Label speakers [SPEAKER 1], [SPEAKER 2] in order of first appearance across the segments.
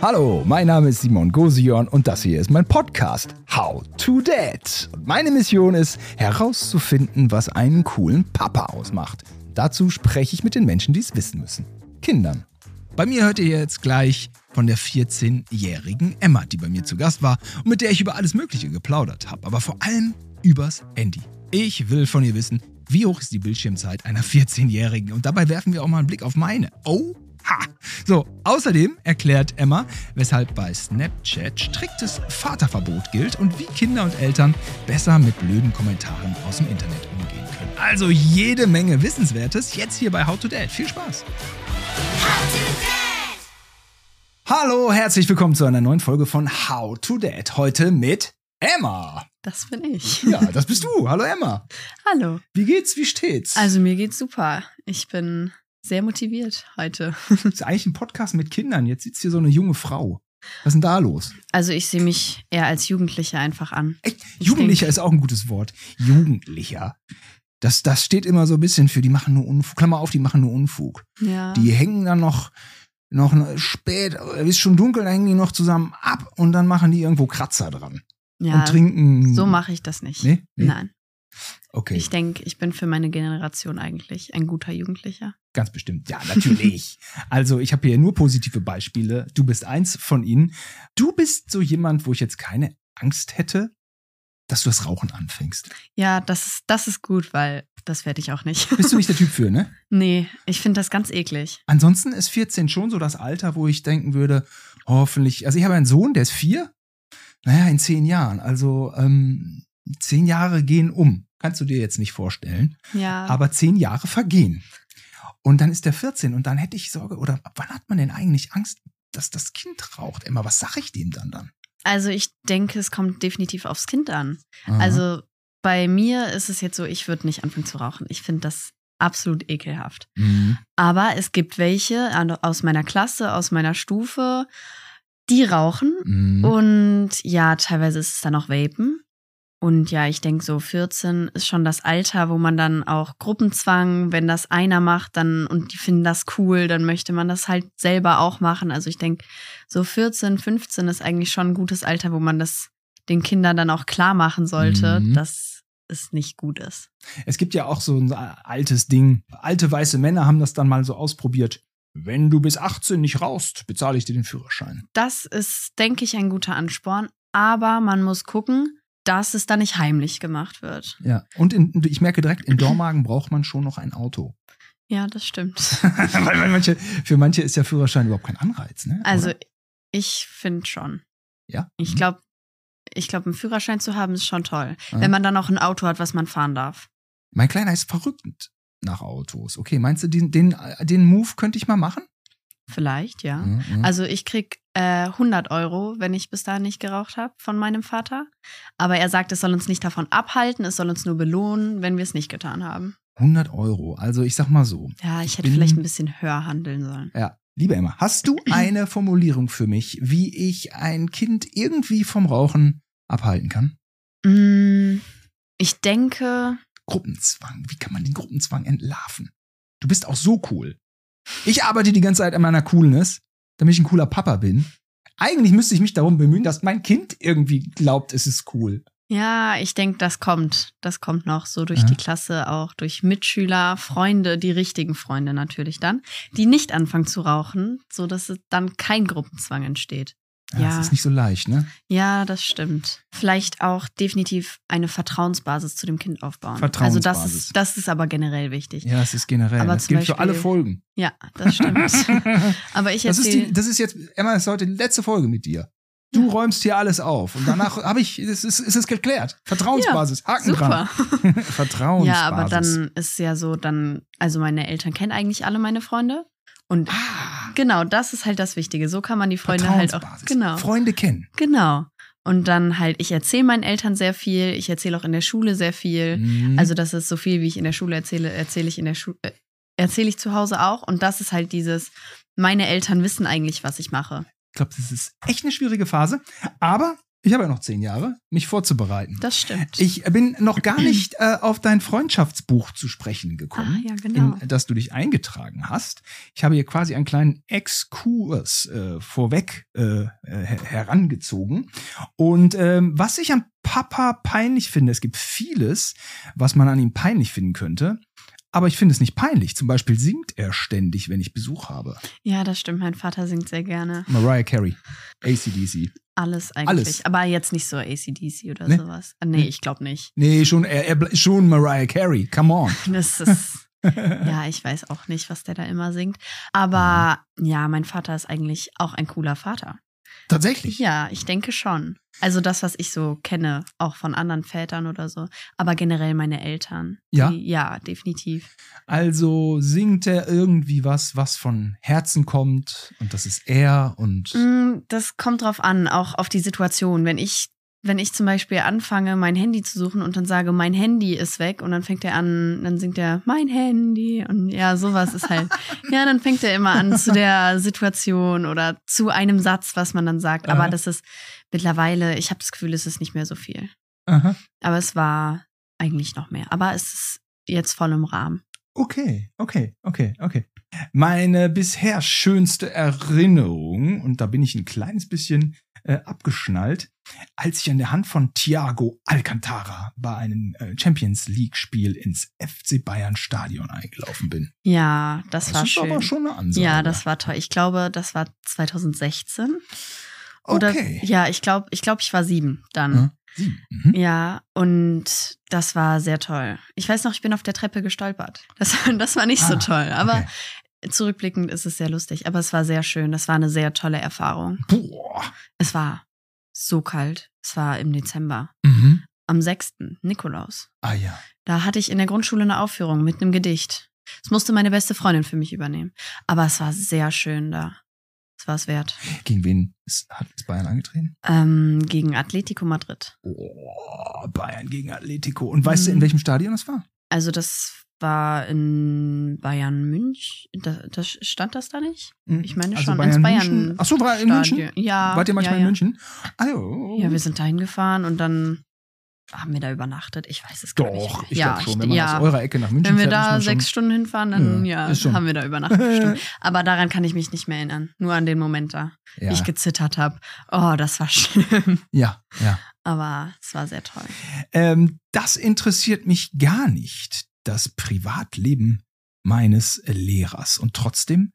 [SPEAKER 1] Hallo, mein Name ist Simon Gosion und das hier ist mein Podcast How to Dad. Und meine Mission ist herauszufinden, was einen coolen Papa ausmacht. Dazu spreche ich mit den Menschen, die es wissen müssen. Kindern. Bei mir hört ihr jetzt gleich von der 14-jährigen Emma, die bei mir zu Gast war und mit der ich über alles Mögliche geplaudert habe, aber vor allem übers Handy. Ich will von ihr wissen, wie hoch ist die Bildschirmzeit einer 14-Jährigen? Und dabei werfen wir auch mal einen Blick auf meine. Oh, Ha! So, außerdem erklärt Emma, weshalb bei Snapchat striktes Vaterverbot gilt und wie Kinder und Eltern besser mit blöden Kommentaren aus dem Internet umgehen können. Also jede Menge Wissenswertes jetzt hier bei How to Dad. Viel Spaß! Hallo, herzlich willkommen zu einer neuen Folge von How to Dad. Heute mit Emma.
[SPEAKER 2] Das bin ich.
[SPEAKER 1] Ja, das bist du. Hallo Emma.
[SPEAKER 2] Hallo.
[SPEAKER 1] Wie geht's? Wie steht's?
[SPEAKER 2] Also mir geht's super. Ich bin sehr motiviert heute.
[SPEAKER 1] Das ist eigentlich ein Podcast mit Kindern. Jetzt sitzt hier so eine junge Frau. Was ist denn da los?
[SPEAKER 2] Also ich sehe mich eher als Jugendlicher einfach an.
[SPEAKER 1] Echt? Jugendlicher ist auch ein gutes Wort. Jugendlicher. Das, das steht immer so ein bisschen für, die machen nur Unfug. Klammer auf, die machen nur Unfug.
[SPEAKER 2] Ja.
[SPEAKER 1] Die hängen dann noch, noch spät, es ist schon dunkel, da hängen die noch zusammen ab und dann machen die irgendwo Kratzer dran.
[SPEAKER 2] ja,
[SPEAKER 1] Und trinken.
[SPEAKER 2] so mache ich das nicht.
[SPEAKER 1] Nee? Nee?
[SPEAKER 2] Nein.
[SPEAKER 1] Okay,
[SPEAKER 2] Ich denke, ich bin für meine Generation eigentlich ein guter Jugendlicher.
[SPEAKER 1] ganz bestimmt. Ja, natürlich. also ich habe hier nur positive Beispiele. Du bist eins von ihnen. Du bist so jemand, wo ich jetzt keine Angst hätte, dass du das Rauchen anfängst.
[SPEAKER 2] Ja, das ist, das ist gut, weil das werde ich auch nicht.
[SPEAKER 1] Bist du nicht der Typ für, ne?
[SPEAKER 2] nee, ich finde das ganz eklig.
[SPEAKER 1] Ansonsten ist 14 schon so das Alter, wo ich denken würde, hoffentlich, also ich habe einen Sohn, der ist vier, naja, in zehn Jahren. Also ähm, zehn Jahre gehen um. Kannst du dir jetzt nicht vorstellen.
[SPEAKER 2] Ja.
[SPEAKER 1] Aber zehn Jahre vergehen. Und dann ist der 14 und dann hätte ich Sorge, oder wann hat man denn eigentlich Angst, dass das Kind raucht? Emma, was sag ich dem dann dann?
[SPEAKER 2] also ich denke, es kommt definitiv aufs Kind an.
[SPEAKER 1] Aha.
[SPEAKER 2] Also bei mir ist es jetzt so, ich würde nicht anfangen zu rauchen. Ich finde das absolut ekelhaft.
[SPEAKER 1] Mhm.
[SPEAKER 2] Aber es gibt welche aus meiner Klasse, aus meiner Stufe, die rauchen.
[SPEAKER 1] Mhm.
[SPEAKER 2] Und ja, teilweise ist es dann auch Vapen. Und ja, ich denke, so 14 ist schon das Alter, wo man dann auch Gruppenzwang, wenn das einer macht, dann und die finden das cool, dann möchte man das halt selber auch machen. Also ich denke, so 14, 15 ist eigentlich schon ein gutes Alter, wo man das den Kindern dann auch klar machen sollte,
[SPEAKER 1] Mhm.
[SPEAKER 2] dass es nicht gut ist.
[SPEAKER 1] Es gibt ja auch so ein altes Ding. Alte weiße Männer haben das dann mal so ausprobiert. Wenn du bis 18 nicht rauchst, bezahle ich dir den Führerschein.
[SPEAKER 2] Das ist, denke ich, ein guter Ansporn. Aber man muss gucken, dass es dann nicht heimlich gemacht wird.
[SPEAKER 1] Ja. Und in, ich merke direkt, in Dormagen braucht man schon noch ein Auto.
[SPEAKER 2] Ja, das stimmt.
[SPEAKER 1] Weil manche, für manche ist ja Führerschein überhaupt kein Anreiz, ne?
[SPEAKER 2] Also
[SPEAKER 1] Oder?
[SPEAKER 2] ich finde schon.
[SPEAKER 1] ja.
[SPEAKER 2] Ich
[SPEAKER 1] Mhm.
[SPEAKER 2] glaube, ich glaube, einen Führerschein zu haben ist schon toll.
[SPEAKER 1] Ja.
[SPEAKER 2] Wenn man dann auch ein Auto hat, was man fahren darf.
[SPEAKER 1] Mein Kleiner ist verrückt nach Autos. Okay, meinst du, den, den, den Move könnte ich mal machen?
[SPEAKER 2] Vielleicht, ja.
[SPEAKER 1] Mhm, mhm.
[SPEAKER 2] Also ich krieg äh, 100 Euro, wenn ich bis dahin nicht geraucht habe von meinem Vater. Aber er sagt, es soll uns nicht davon abhalten, es soll uns nur belohnen, wenn wir es nicht getan haben.
[SPEAKER 1] 100 Euro. Also ich sag mal so.
[SPEAKER 2] Ja, ich hätte
[SPEAKER 1] bin-
[SPEAKER 2] vielleicht ein bisschen höher handeln sollen.
[SPEAKER 1] Ja. Liebe Emma, hast du eine Formulierung für mich, wie ich ein Kind irgendwie vom Rauchen abhalten kann?
[SPEAKER 2] Mm, ich denke,
[SPEAKER 1] Gruppenzwang. Wie kann man den Gruppenzwang entlarven? Du bist auch so cool. Ich arbeite die ganze Zeit an meiner Coolness, damit ich ein cooler Papa bin. Eigentlich müsste ich mich darum bemühen, dass mein Kind irgendwie glaubt, es ist cool.
[SPEAKER 2] ja, ich denke, das kommt. Das kommt noch so durch
[SPEAKER 1] Ja.
[SPEAKER 2] die Klasse, auch durch Mitschüler, Freunde, die richtigen Freunde natürlich dann, die nicht anfangen zu rauchen, so dass es dann kein Gruppenzwang entsteht.
[SPEAKER 1] Ja,
[SPEAKER 2] Ja.
[SPEAKER 1] Das ist nicht so leicht, ne?
[SPEAKER 2] Ja, das stimmt. Vielleicht auch definitiv eine Vertrauensbasis zu dem Kind aufbauen. Also das
[SPEAKER 1] Vertrauensbasis.
[SPEAKER 2] ist, das ist aber generell wichtig.
[SPEAKER 1] Ja, es ist generell.
[SPEAKER 2] Aber
[SPEAKER 1] das gilt für alle
[SPEAKER 2] Beispiel-
[SPEAKER 1] Folgen.
[SPEAKER 2] Ja, das stimmt. aber ich
[SPEAKER 1] Das ist, die, das ist jetzt, Emma, das ist heute die letzte Folge mit dir. Du
[SPEAKER 2] Ja.
[SPEAKER 1] räumst hier alles auf. Und danach habe ich, es ist, es ist geklärt. Vertrauensbasis. Haken
[SPEAKER 2] Super.
[SPEAKER 1] dran. Vertrauensbasis.
[SPEAKER 2] Ja, aber dann ist ja so, dann, also meine Eltern kennen eigentlich alle meine Freunde. Und
[SPEAKER 1] Ah,
[SPEAKER 2] genau, das ist halt das Wichtige. So kann man die Freunde halt auch. Genau.
[SPEAKER 1] Freunde kennen.
[SPEAKER 2] Genau. Und dann halt, ich erzähle meinen Eltern sehr viel, ich erzähle auch in der Schule sehr viel.
[SPEAKER 1] Mhm.
[SPEAKER 2] Also das ist so viel, wie ich in der Schule erzähle, erzähle ich in der Schule, äh, erzähle ich zu Hause auch. Und das ist halt dieses, meine Eltern wissen eigentlich, was ich mache.
[SPEAKER 1] ich glaube, das ist echt eine schwierige Phase. Aber Ich habe ja noch zehn Jahre, mich vorzubereiten.
[SPEAKER 2] Das stimmt.
[SPEAKER 1] Ich bin noch gar nicht äh, auf dein Freundschaftsbuch zu sprechen gekommen,
[SPEAKER 2] Ah, ja, genau.
[SPEAKER 1] in das du dich eingetragen hast. Ich habe hier quasi einen kleinen Exkurs äh, vorweg äh, äh, her- herangezogen. Und ähm, was ich an Papa peinlich finde, es gibt vieles, was man an ihm peinlich finden könnte. Aber ich finde es nicht peinlich. Zum Beispiel singt er ständig, wenn ich Besuch habe.
[SPEAKER 2] ja, das stimmt. Mein Vater singt sehr gerne.
[SPEAKER 1] Mariah Carey, ACDC.
[SPEAKER 2] Alles eigentlich.
[SPEAKER 1] Alles.
[SPEAKER 2] Aber jetzt nicht so ACDC oder
[SPEAKER 1] Nee?
[SPEAKER 2] sowas. Ah, Nee, ich glaube nicht.
[SPEAKER 1] Nee, schon, er, er schon Mariah Carey. Come on.
[SPEAKER 2] Das ist. ja, ich weiß auch nicht, was der da immer singt. Aber ja, mein Vater ist eigentlich auch ein cooler Vater.
[SPEAKER 1] Tatsächlich.
[SPEAKER 2] Ja, ich denke schon. Also das, was ich so kenne, auch von anderen Vätern oder so. Aber generell meine Eltern.
[SPEAKER 1] Ja?
[SPEAKER 2] Die, ja, definitiv.
[SPEAKER 1] Also singt er irgendwie was, was von Herzen kommt und das ist er und
[SPEAKER 2] Mm, Das kommt drauf an, auch auf die Situation. Wenn ich, wenn ich zum Beispiel anfange, mein Handy zu suchen und dann sage, mein Handy ist weg und dann fängt er an, dann singt er mein Handy und ja, sowas ist halt. ja, dann fängt er immer an zu der Situation oder zu einem Satz, was man dann sagt. Aber
[SPEAKER 1] Aha.
[SPEAKER 2] das ist mittlerweile, ich habe das Gefühl, es ist nicht mehr so viel.
[SPEAKER 1] Aha.
[SPEAKER 2] Aber es war eigentlich noch mehr. Aber es ist jetzt voll im Rahmen.
[SPEAKER 1] Okay, okay, okay, okay. Meine bisher schönste Erinnerung, und da bin ich ein kleines bisschen äh, abgeschnallt, als ich an der Hand von Thiago Alcantara bei einem äh, Champions League-Spiel ins FC Bayern Stadion eingelaufen bin.
[SPEAKER 2] Ja, das, war
[SPEAKER 1] ist
[SPEAKER 2] schön.
[SPEAKER 1] aber schon eine Ansage.
[SPEAKER 2] Ja, das war toll. Ich glaube, das war 2016. Oder
[SPEAKER 1] okay.
[SPEAKER 2] ja, ich glaube, ich glaube, ich war sieben dann.
[SPEAKER 1] Ja. Sieben. Mhm.
[SPEAKER 2] Ja, und das war sehr toll. Ich weiß noch, ich bin auf der Treppe gestolpert. Das, das war nicht so
[SPEAKER 1] Ah,
[SPEAKER 2] toll, aber
[SPEAKER 1] okay.
[SPEAKER 2] Zurückblickend ist es sehr lustig. Aber es war sehr schön. Das war eine sehr tolle Erfahrung.
[SPEAKER 1] Boah.
[SPEAKER 2] Es war so kalt. Es war im Dezember.
[SPEAKER 1] Mhm.
[SPEAKER 2] Am 6. Nikolaus.
[SPEAKER 1] Ah ja.
[SPEAKER 2] Da hatte ich in der Grundschule eine Aufführung mit einem Gedicht. Das musste meine beste Freundin für mich übernehmen. Aber es war sehr schön da. Es war es wert.
[SPEAKER 1] Gegen wen ist, hat es Bayern angetreten?
[SPEAKER 2] Ähm, gegen Atletico Madrid.
[SPEAKER 1] Oh, Bayern gegen Atletico. Und weißt du, in
[SPEAKER 2] Mhm.
[SPEAKER 1] welchem Stadion das war?
[SPEAKER 2] Also das war in Bayern München. Da, das, stand das da nicht? Ich meine
[SPEAKER 1] Also
[SPEAKER 2] schon, ins Bayern.
[SPEAKER 1] München. Ach so, war in
[SPEAKER 2] Stadion.
[SPEAKER 1] München?
[SPEAKER 2] Ja.
[SPEAKER 1] Wart ihr manchmal
[SPEAKER 2] ja, ja.
[SPEAKER 1] in München? Ah, ja.
[SPEAKER 2] Wir sind dahin gefahren und dann haben wir da übernachtet. Ich weiß es gar nicht.
[SPEAKER 1] Doch, ich
[SPEAKER 2] ja,
[SPEAKER 1] glaube schon. Wenn man
[SPEAKER 2] ja.
[SPEAKER 1] aus eurer Ecke nach München
[SPEAKER 2] Wenn wir
[SPEAKER 1] fährt,
[SPEAKER 2] da sechs
[SPEAKER 1] schon,
[SPEAKER 2] Stunden hinfahren, dann
[SPEAKER 1] Ja,
[SPEAKER 2] haben wir da übernachtet. Aber daran kann ich mich nicht mehr erinnern. Nur an den Moment da, wie ich gezittert habe. Oh, das war schlimm.
[SPEAKER 1] ja, ja.
[SPEAKER 2] Aber es war sehr toll.
[SPEAKER 1] Ähm, das interessiert mich gar nicht, das Privatleben meines Lehrers. Und trotzdem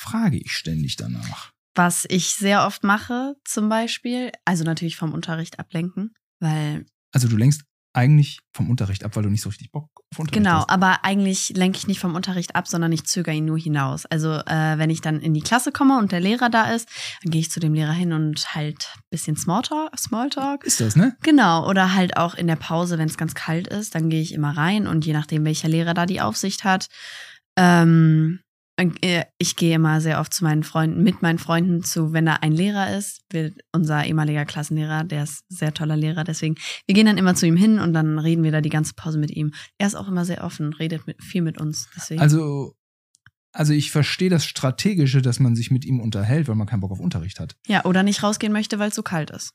[SPEAKER 1] frage ich ständig danach.
[SPEAKER 2] Was ich sehr oft mache, zum Beispiel, also natürlich vom Unterricht ablenken, weil
[SPEAKER 1] Also du lenkst eigentlich vom Unterricht ab, weil du nicht so richtig Bock auf Unterricht
[SPEAKER 2] Genau,
[SPEAKER 1] hast.
[SPEAKER 2] aber eigentlich lenke ich nicht vom Unterricht ab, sondern ich zögere ihn nur hinaus. Also äh, wenn ich dann in die Klasse komme und der Lehrer da ist, dann gehe ich zu dem Lehrer hin und halt ein bisschen Smalltalk. Smalltalk.
[SPEAKER 1] Ist das, ne?
[SPEAKER 2] Genau, oder halt auch in der Pause, wenn es ganz kalt ist, dann gehe ich immer rein und je nachdem, welcher Lehrer da die Aufsicht hat, ähm, äh, ich gehe immer sehr oft zu meinen Freunden, mit meinen Freunden zu, wenn da ein Lehrer ist, unser ehemaliger Klassenlehrer, der ist ein sehr toller Lehrer, deswegen, wir gehen dann immer zu ihm hin und dann reden wir da die ganze Pause mit ihm. Er ist auch immer sehr offen, redet mit, viel mit uns, deswegen.
[SPEAKER 1] Also, also ich verstehe das Strategische, dass man sich mit ihm unterhält, weil man keinen Bock auf Unterricht hat.
[SPEAKER 2] ja, oder nicht rausgehen möchte, weil es so kalt ist.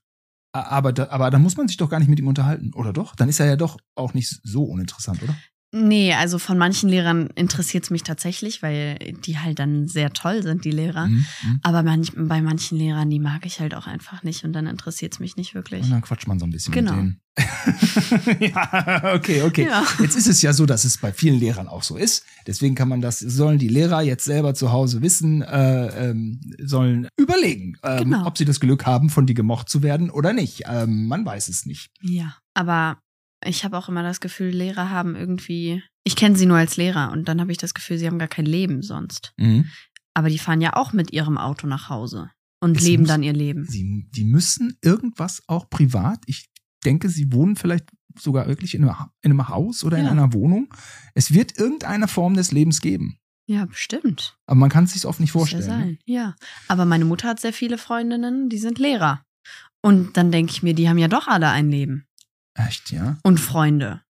[SPEAKER 1] Aber da, aber da muss man sich doch gar nicht mit ihm unterhalten, oder doch? Dann ist er ja doch auch nicht so uninteressant, oder?
[SPEAKER 2] Nee, also von manchen Lehrern interessiert es mich tatsächlich, weil die halt dann sehr toll sind, die Lehrer.
[SPEAKER 1] Mhm, mhm.
[SPEAKER 2] Aber manch, bei manchen Lehrern, die mag ich halt auch einfach nicht und dann interessiert es mich nicht wirklich.
[SPEAKER 1] Und dann quatscht man so ein bisschen
[SPEAKER 2] Genau.
[SPEAKER 1] mit denen. ja, okay, okay.
[SPEAKER 2] Ja.
[SPEAKER 1] Jetzt ist es ja so, dass es bei vielen Lehrern auch so ist. Deswegen kann man das, sollen die Lehrer jetzt selber zu Hause wissen, äh, ähm, sollen überlegen, ähm,
[SPEAKER 2] Genau.
[SPEAKER 1] ob sie das Glück haben, von dir gemocht zu werden oder nicht. Ähm, man weiß es nicht.
[SPEAKER 2] Ja. Aber ich habe auch immer das Gefühl, Lehrer haben irgendwie. Ich kenne sie nur als Lehrer und dann habe ich das Gefühl, sie haben gar kein Leben sonst.
[SPEAKER 1] Mhm.
[SPEAKER 2] Aber die fahren ja auch mit ihrem Auto nach Hause und
[SPEAKER 1] Es
[SPEAKER 2] leben
[SPEAKER 1] muss-
[SPEAKER 2] dann ihr Leben.
[SPEAKER 1] Sie, die müssen irgendwas auch privat. Ich denke, sie wohnen vielleicht sogar wirklich in einem, Ha- in einem Haus oder in
[SPEAKER 2] Ja.
[SPEAKER 1] einer Wohnung. Es wird irgendeine Form des Lebens geben.
[SPEAKER 2] Ja, bestimmt.
[SPEAKER 1] Aber man kann es sich oft nicht
[SPEAKER 2] Muss ja
[SPEAKER 1] vorstellen. ne?
[SPEAKER 2] sein. Ja. Aber meine Mutter hat sehr viele Freundinnen, die sind Lehrer. Und dann denke ich mir, die haben ja doch alle ein Leben.
[SPEAKER 1] Echt, ja?
[SPEAKER 2] Und Freunde.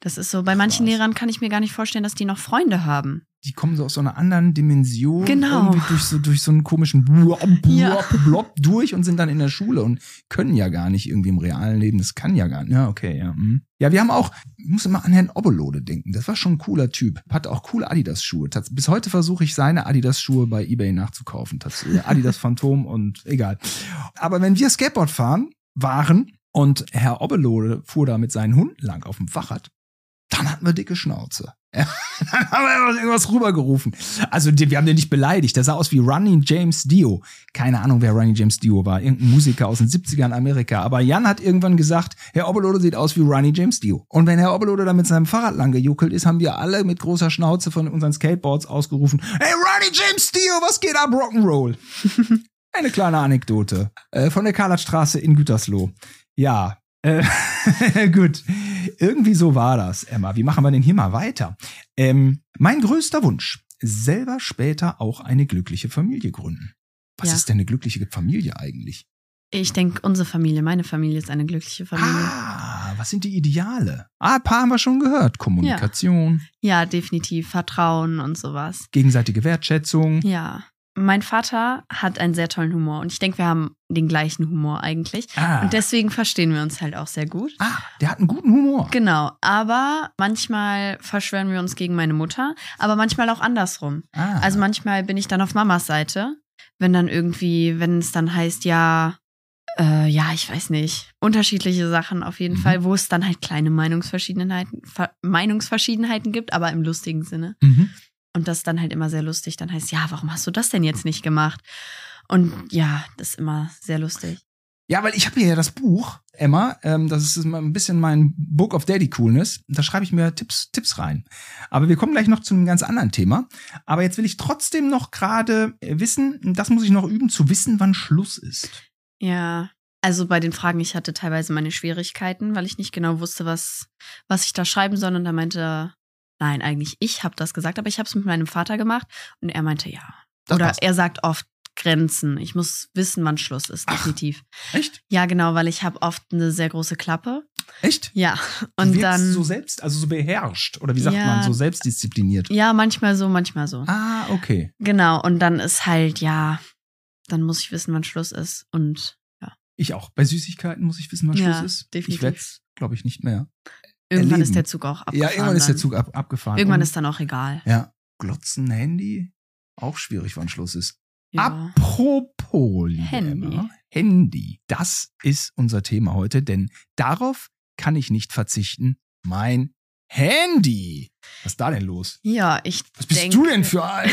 [SPEAKER 2] Das ist so, bei manchen
[SPEAKER 1] Krass.
[SPEAKER 2] Lehrern kann ich mir gar nicht vorstellen, dass die noch Freunde haben.
[SPEAKER 1] die kommen so aus so einer anderen Dimension.
[SPEAKER 2] Genau.
[SPEAKER 1] Irgendwie durch so, durch so einen komischen Blob, Blob,
[SPEAKER 2] Ja.
[SPEAKER 1] Blob durch und sind dann in der Schule und können ja gar nicht irgendwie im realen Leben. Das kann ja gar nicht. Ja, okay, ja. hm. Ja, wir haben auch, ich muss immer an Herrn Obbelode denken. Das war schon ein cooler Typ. Hat auch coole Adidas-Schuhe. Bis heute versuche ich seine Adidas-Schuhe bei Ebay nachzukaufen. Tatsächlich. Adidas Phantom und egal. Aber wenn wir Skateboard fahren, waren und Herr Obbelode fuhr da mit seinen Hunden lang auf dem Fahrrad, dann hatten wir dicke Schnauze. Dann haben wir irgendwas rübergerufen. Also wir haben den nicht beleidigt. Der sah aus wie Running James Dio. Keine Ahnung, wer Running James Dio war. Irgendein Musiker aus den 70ern Amerika. Aber Jan hat irgendwann gesagt, Herr Obbelode sieht aus wie Running James Dio. Und wenn Herr Obbelode da mit seinem Fahrrad lang gejuckelt ist, haben wir alle mit großer Schnauze von unseren Skateboards ausgerufen, Hey Running James Dio, was geht ab, Rock'n'Roll? Eine kleine Anekdote äh, von der Karlatstraße in Gütersloh. Ja, äh, gut. Irgendwie so war das, Emma. Wie machen wir denn hier mal weiter? Ähm, mein größter Wunsch, selber später auch eine glückliche Familie gründen. Was
[SPEAKER 2] Ja.
[SPEAKER 1] ist denn eine glückliche Familie eigentlich?
[SPEAKER 2] Ich denke, unsere Familie, meine Familie ist eine glückliche Familie.
[SPEAKER 1] Ah, was sind die Ideale? Ah, ein paar haben wir schon gehört. Kommunikation,
[SPEAKER 2] Ja, definitiv. Vertrauen und sowas.
[SPEAKER 1] gegenseitige Wertschätzung.
[SPEAKER 2] Ja. Mein Vater hat einen sehr tollen Humor und ich denke, wir haben den gleichen Humor eigentlich.
[SPEAKER 1] Ah,
[SPEAKER 2] Und deswegen verstehen wir uns halt auch sehr gut.
[SPEAKER 1] ah, der hat einen guten Humor.
[SPEAKER 2] Genau, aber manchmal verschwören wir uns gegen meine Mutter, aber manchmal auch andersrum.
[SPEAKER 1] Ah,
[SPEAKER 2] Also manchmal bin ich dann auf Mamas Seite, wenn dann irgendwie, wenn es dann heißt, ja, äh, ja, ich weiß nicht, unterschiedliche Sachen auf jeden
[SPEAKER 1] Mhm.
[SPEAKER 2] Fall, wo es dann halt kleine Meinungsverschiedenheiten, Ver Meinungsverschiedenheiten gibt, aber im lustigen Sinne.
[SPEAKER 1] mhm.
[SPEAKER 2] Und das dann halt immer sehr lustig. Dann heißt, ja, warum hast du das denn jetzt nicht gemacht? Und ja, das ist immer sehr lustig.
[SPEAKER 1] Ja, weil ich habe hier ja das Buch, Emma, ähm, das ist ein bisschen mein Book of Daddy Coolness. Da schreibe ich mir Tipps, Tipps rein. Aber wir kommen gleich noch zu einem ganz anderen Thema. Aber jetzt will ich trotzdem noch gerade äh, wissen, das muss ich noch üben, zu wissen, wann Schluss ist.
[SPEAKER 2] Ja, also bei den Fragen, ich hatte teilweise meine Schwierigkeiten, weil ich nicht genau wusste, was, was ich da schreiben soll. Und da meinte, nein, eigentlich ich habe das gesagt, aber ich habe es mit meinem Vater gemacht. Und er meinte, ja.
[SPEAKER 1] Das
[SPEAKER 2] Oder er sagt oft Grenzen. Ich muss wissen, wann Schluss ist,
[SPEAKER 1] Ach.
[SPEAKER 2] definitiv.
[SPEAKER 1] Echt?
[SPEAKER 2] Ja, genau, weil ich habe oft eine sehr große Klappe.
[SPEAKER 1] Echt?
[SPEAKER 2] Ja,
[SPEAKER 1] Du
[SPEAKER 2] und
[SPEAKER 1] wirkst
[SPEAKER 2] dann,
[SPEAKER 1] so selbst, also so beherrscht. Oder wie sagt
[SPEAKER 2] Ja.
[SPEAKER 1] man, so selbstdiszipliniert.
[SPEAKER 2] ja, manchmal so, manchmal so.
[SPEAKER 1] Ah, okay.
[SPEAKER 2] Genau, und dann ist halt, ja, dann muss ich wissen, wann Schluss ist. Und
[SPEAKER 1] Ich auch. Bei Süßigkeiten muss ich wissen, wann
[SPEAKER 2] Ja,
[SPEAKER 1] Schluss ist.
[SPEAKER 2] definitiv.
[SPEAKER 1] Ich werde glaube ich, nicht mehr.
[SPEAKER 2] Irgendwann
[SPEAKER 1] Erleben.
[SPEAKER 2] ist der Zug auch abgefahren.
[SPEAKER 1] ja, irgendwann ist der
[SPEAKER 2] dann.
[SPEAKER 1] Zug ab, abgefahren.
[SPEAKER 2] Irgendwann
[SPEAKER 1] Und-
[SPEAKER 2] ist dann auch egal.
[SPEAKER 1] Ja, Glotzen, Handy, auch schwierig, wann Schluss ist.
[SPEAKER 2] Ja.
[SPEAKER 1] Apropos,
[SPEAKER 2] Handy.
[SPEAKER 1] Emma, Handy. Das ist unser Thema heute, denn darauf kann ich nicht verzichten. Mein Handy. Was ist da denn los?
[SPEAKER 2] Ja, ich
[SPEAKER 1] Was bist
[SPEAKER 2] denke,
[SPEAKER 1] du denn für eine?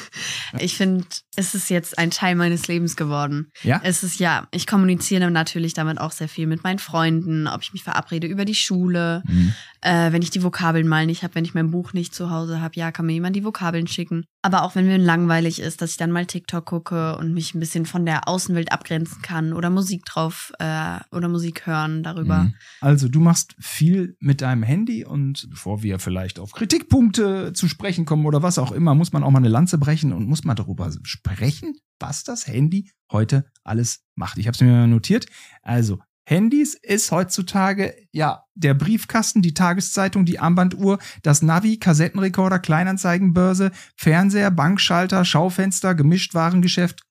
[SPEAKER 2] ich finde, es ist jetzt ein Teil meines Lebens geworden.
[SPEAKER 1] Ja?
[SPEAKER 2] Es ist ja, ich kommuniziere natürlich damit auch sehr viel mit meinen Freunden, ob ich mich verabrede über die Schule,
[SPEAKER 1] Hm.
[SPEAKER 2] äh, wenn ich die Vokabeln mal nicht habe, wenn ich mein Buch nicht zu Hause habe, ja, kann mir jemand die Vokabeln schicken. Aber auch wenn mir langweilig ist, dass ich dann mal TikTok gucke und mich ein bisschen von der Außenwelt abgrenzen kann oder Musik drauf äh, oder Musik hören darüber.
[SPEAKER 1] Mhm. Also, du machst viel mit deinem Handy und bevor wir vielleicht auf Kritikpunkte zu sprechen kommen oder was auch immer, muss man auch mal eine Lanze brechen und muss mal darüber sprechen, was das Handy heute alles macht. Ich habe es mir notiert. Also, Handys ist heutzutage ja der Briefkasten, die Tageszeitung, die Armbanduhr, das Navi, Kassettenrekorder, Kleinanzeigenbörse, Fernseher, Bankschalter, Schaufenster, Gemischtwarengeschäft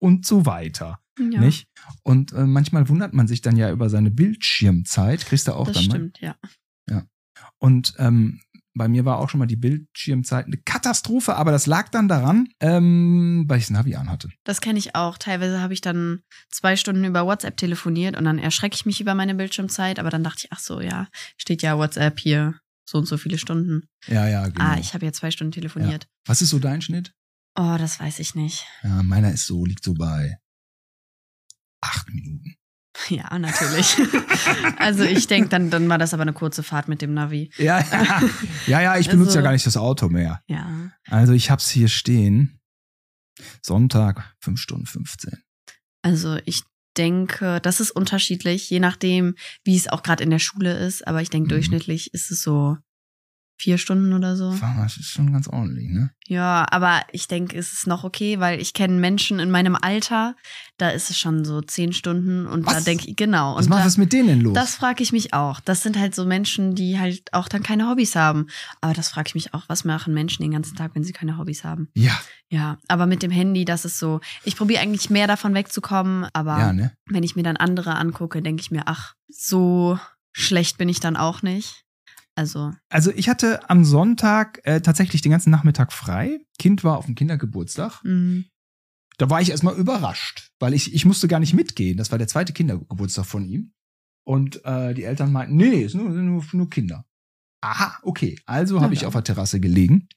[SPEAKER 1] und so weiter.
[SPEAKER 2] Ja,
[SPEAKER 1] Nicht? Und äh, manchmal wundert man sich dann ja über seine Bildschirmzeit. Kriegst du auch
[SPEAKER 2] das
[SPEAKER 1] dann mal?
[SPEAKER 2] stimmt, ja.
[SPEAKER 1] Und ähm, bei mir war auch schon mal die Bildschirmzeit eine Katastrophe, aber das lag dann daran, ähm, weil ich das Navi anhatte.
[SPEAKER 2] Das kenne ich auch. Teilweise habe ich dann zwei Stunden über WhatsApp telefoniert und dann erschrecke ich mich über meine Bildschirmzeit, aber dann dachte ich, ach so, ja, steht ja WhatsApp hier so und so viele Stunden.
[SPEAKER 1] Ja, ja, genau.
[SPEAKER 2] Ah, ich habe ja zwei Stunden telefoniert.
[SPEAKER 1] Was ist so dein Schnitt?
[SPEAKER 2] Oh, das weiß ich nicht.
[SPEAKER 1] Ja, meiner ist so, liegt so bei acht Minuten.
[SPEAKER 2] Ja, natürlich. also ich denke, dann, dann war das aber eine kurze Fahrt mit dem Navi.
[SPEAKER 1] Ja, ja, ja, ja ich benutze
[SPEAKER 2] Also-
[SPEAKER 1] ja gar nicht das Auto mehr.
[SPEAKER 2] Ja.
[SPEAKER 1] Also ich hab's hier stehen. Sonntag, 5 Stunden 15.
[SPEAKER 2] Also ich denke, das ist unterschiedlich, je nachdem, wie es auch gerade in der Schule ist, aber ich denke,
[SPEAKER 1] Mhm.
[SPEAKER 2] durchschnittlich ist es so vier Stunden oder so.
[SPEAKER 1] Das ist schon ganz ordentlich, ne?
[SPEAKER 2] Ja, aber ich denke, es ist noch okay, weil ich kenne Menschen in meinem Alter, da ist es schon so zehn Stunden und
[SPEAKER 1] Was?
[SPEAKER 2] da denke ich, genau.
[SPEAKER 1] Was macht
[SPEAKER 2] da,
[SPEAKER 1] das mit denen denn los?
[SPEAKER 2] Das frage ich mich auch. Das sind halt so Menschen, die halt auch dann keine Hobbys haben. Aber das frage ich mich auch, was machen Menschen den ganzen Tag, wenn sie keine Hobbys haben?
[SPEAKER 1] ja,
[SPEAKER 2] Ja, aber mit dem Handy, das ist so. Ich probiere eigentlich mehr davon wegzukommen, aber
[SPEAKER 1] ja, ne?
[SPEAKER 2] wenn ich mir dann andere angucke, denke ich mir, ach, so schlecht bin ich dann auch nicht. Also,
[SPEAKER 1] Also ich hatte am Sonntag äh, tatsächlich den ganzen Nachmittag frei. Kind war auf dem Kindergeburtstag.
[SPEAKER 2] mh,
[SPEAKER 1] Da war ich erstmal überrascht, weil ich, ich musste gar nicht mitgehen. Das war der zweite Kindergeburtstag von ihm. Und äh, die Eltern meinten, nee, nee, es sind nur, nur, nur Kinder. Aha, okay. Also habe ich auf der Terrasse gelegen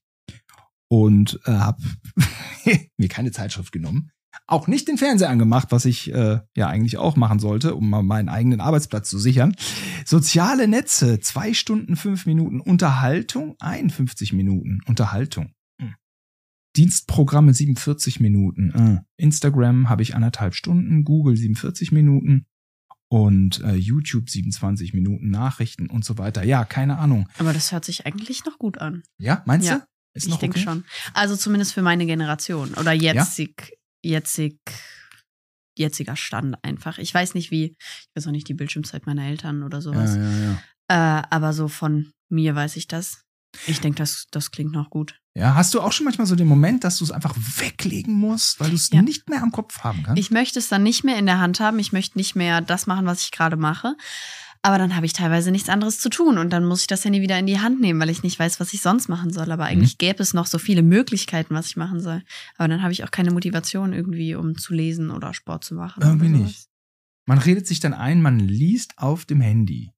[SPEAKER 1] und äh, habe mir keine Zeitschrift genommen. Auch nicht den Fernseher angemacht, was ich äh, ja eigentlich auch machen sollte, um mal meinen eigenen Arbeitsplatz zu sichern. Soziale Netze, zwei Stunden, fünf Minuten. Unterhaltung, 51 Minuten. Unterhaltung. Hm. Dienstprogramme 47 Minuten. Äh. Instagram habe ich anderthalb Stunden, Google 47 Minuten und äh, YouTube 27 Minuten, Nachrichten und so weiter. Ja, keine Ahnung.
[SPEAKER 2] aber das hört sich eigentlich noch gut an.
[SPEAKER 1] Ja, meinst
[SPEAKER 2] Ja,
[SPEAKER 1] du? Ist
[SPEAKER 2] ich denke
[SPEAKER 1] okay?
[SPEAKER 2] schon. Also zumindest für meine Generation oder jetzig, jetzig, jetziger Stand einfach. Ich weiß nicht wie, ich weiß auch nicht die Bildschirmzeit meiner Eltern oder sowas.
[SPEAKER 1] Ja, ja, ja.
[SPEAKER 2] Äh, aber so von mir weiß ich das. Ich denke, das, das klingt noch gut.
[SPEAKER 1] Ja, hast du auch schon manchmal so den Moment, dass du es einfach weglegen musst, weil du es
[SPEAKER 2] Ja.
[SPEAKER 1] nicht mehr am Kopf haben kannst?
[SPEAKER 2] Ich möchte es dann nicht mehr in der Hand haben. Ich möchte nicht mehr das machen, was ich gerade mache. Aber dann habe ich teilweise nichts anderes zu tun und dann muss ich das Handy wieder in die Hand nehmen, weil ich nicht weiß, was ich sonst machen soll. Aber eigentlich gäbe es noch so viele Möglichkeiten, was ich machen soll. Aber dann habe ich auch keine Motivation irgendwie, um zu lesen oder Sport zu machen.
[SPEAKER 1] Irgendwie nicht. Man redet sich dann ein, man liest auf dem Handy.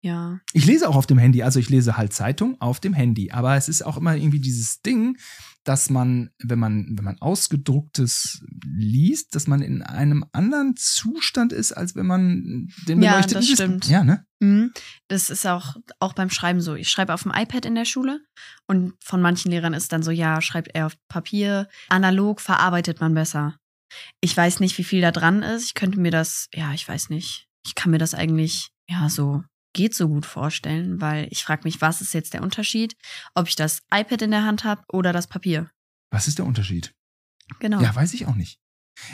[SPEAKER 2] Ja.
[SPEAKER 1] Ich lese auch auf dem Handy, also ich lese halt Zeitung auf dem Handy. Aber es ist auch immer irgendwie dieses Ding, dass man, wenn man, wenn man ausgedrucktes liest, dass man in einem anderen Zustand ist, als wenn man den
[SPEAKER 2] Ja,
[SPEAKER 1] beleuchteten
[SPEAKER 2] das
[SPEAKER 1] Display-
[SPEAKER 2] stimmt.
[SPEAKER 1] Ja, ne?
[SPEAKER 2] Mhm. Das ist auch, auch beim Schreiben so. Ich schreibe auf dem iPad in der Schule und von manchen Lehrern ist dann so, ja, schreibt er auf Papier. Analog verarbeitet man besser. Ich weiß nicht, wie viel da dran ist. Ich könnte mir das, ja, ich weiß nicht. Ich kann mir das eigentlich, ja, so geht so gut vorstellen, weil ich frage mich, was ist jetzt der Unterschied, ob ich das iPad in der Hand habe oder das Papier.
[SPEAKER 1] Was ist der Unterschied?
[SPEAKER 2] Genau.
[SPEAKER 1] Ja, weiß ich auch nicht.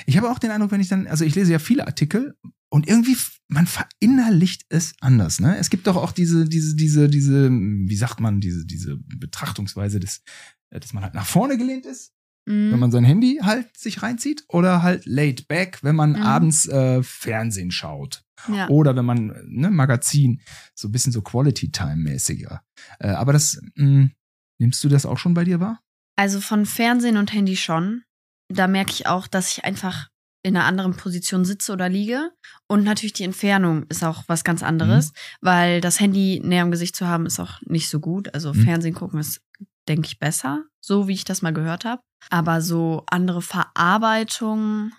[SPEAKER 1] Ich habe auch den Eindruck, wenn ich dann, also ich lese ja viele Artikel und irgendwie, man verinnerlicht es anders, ne? Es gibt doch auch diese, diese, diese, diese, wie sagt man, diese, diese Betrachtungsweise des, äh, dass man halt nach vorne gelehnt ist,
[SPEAKER 2] Mhm.
[SPEAKER 1] wenn man sein Handy halt sich reinzieht, oder halt laid back, wenn man
[SPEAKER 2] Mhm.
[SPEAKER 1] abends äh, Fernsehen schaut.
[SPEAKER 2] Ja.
[SPEAKER 1] Oder wenn man, ne, Magazin, so ein bisschen so Quality-Time-mäßiger. Äh, aber das, mh, nimmst du das auch schon bei dir wahr?
[SPEAKER 2] Also von Fernsehen und Handy schon. Da merke ich auch, dass ich einfach in einer anderen Position sitze oder liege. Und natürlich die Entfernung ist auch was ganz anderes, weil das Handy näher am Gesicht zu haben, ist auch nicht so gut. Also
[SPEAKER 1] Mhm.
[SPEAKER 2] Fernsehen gucken ist, denke ich, besser, so wie ich das mal gehört habe. Aber so andere Verarbeitung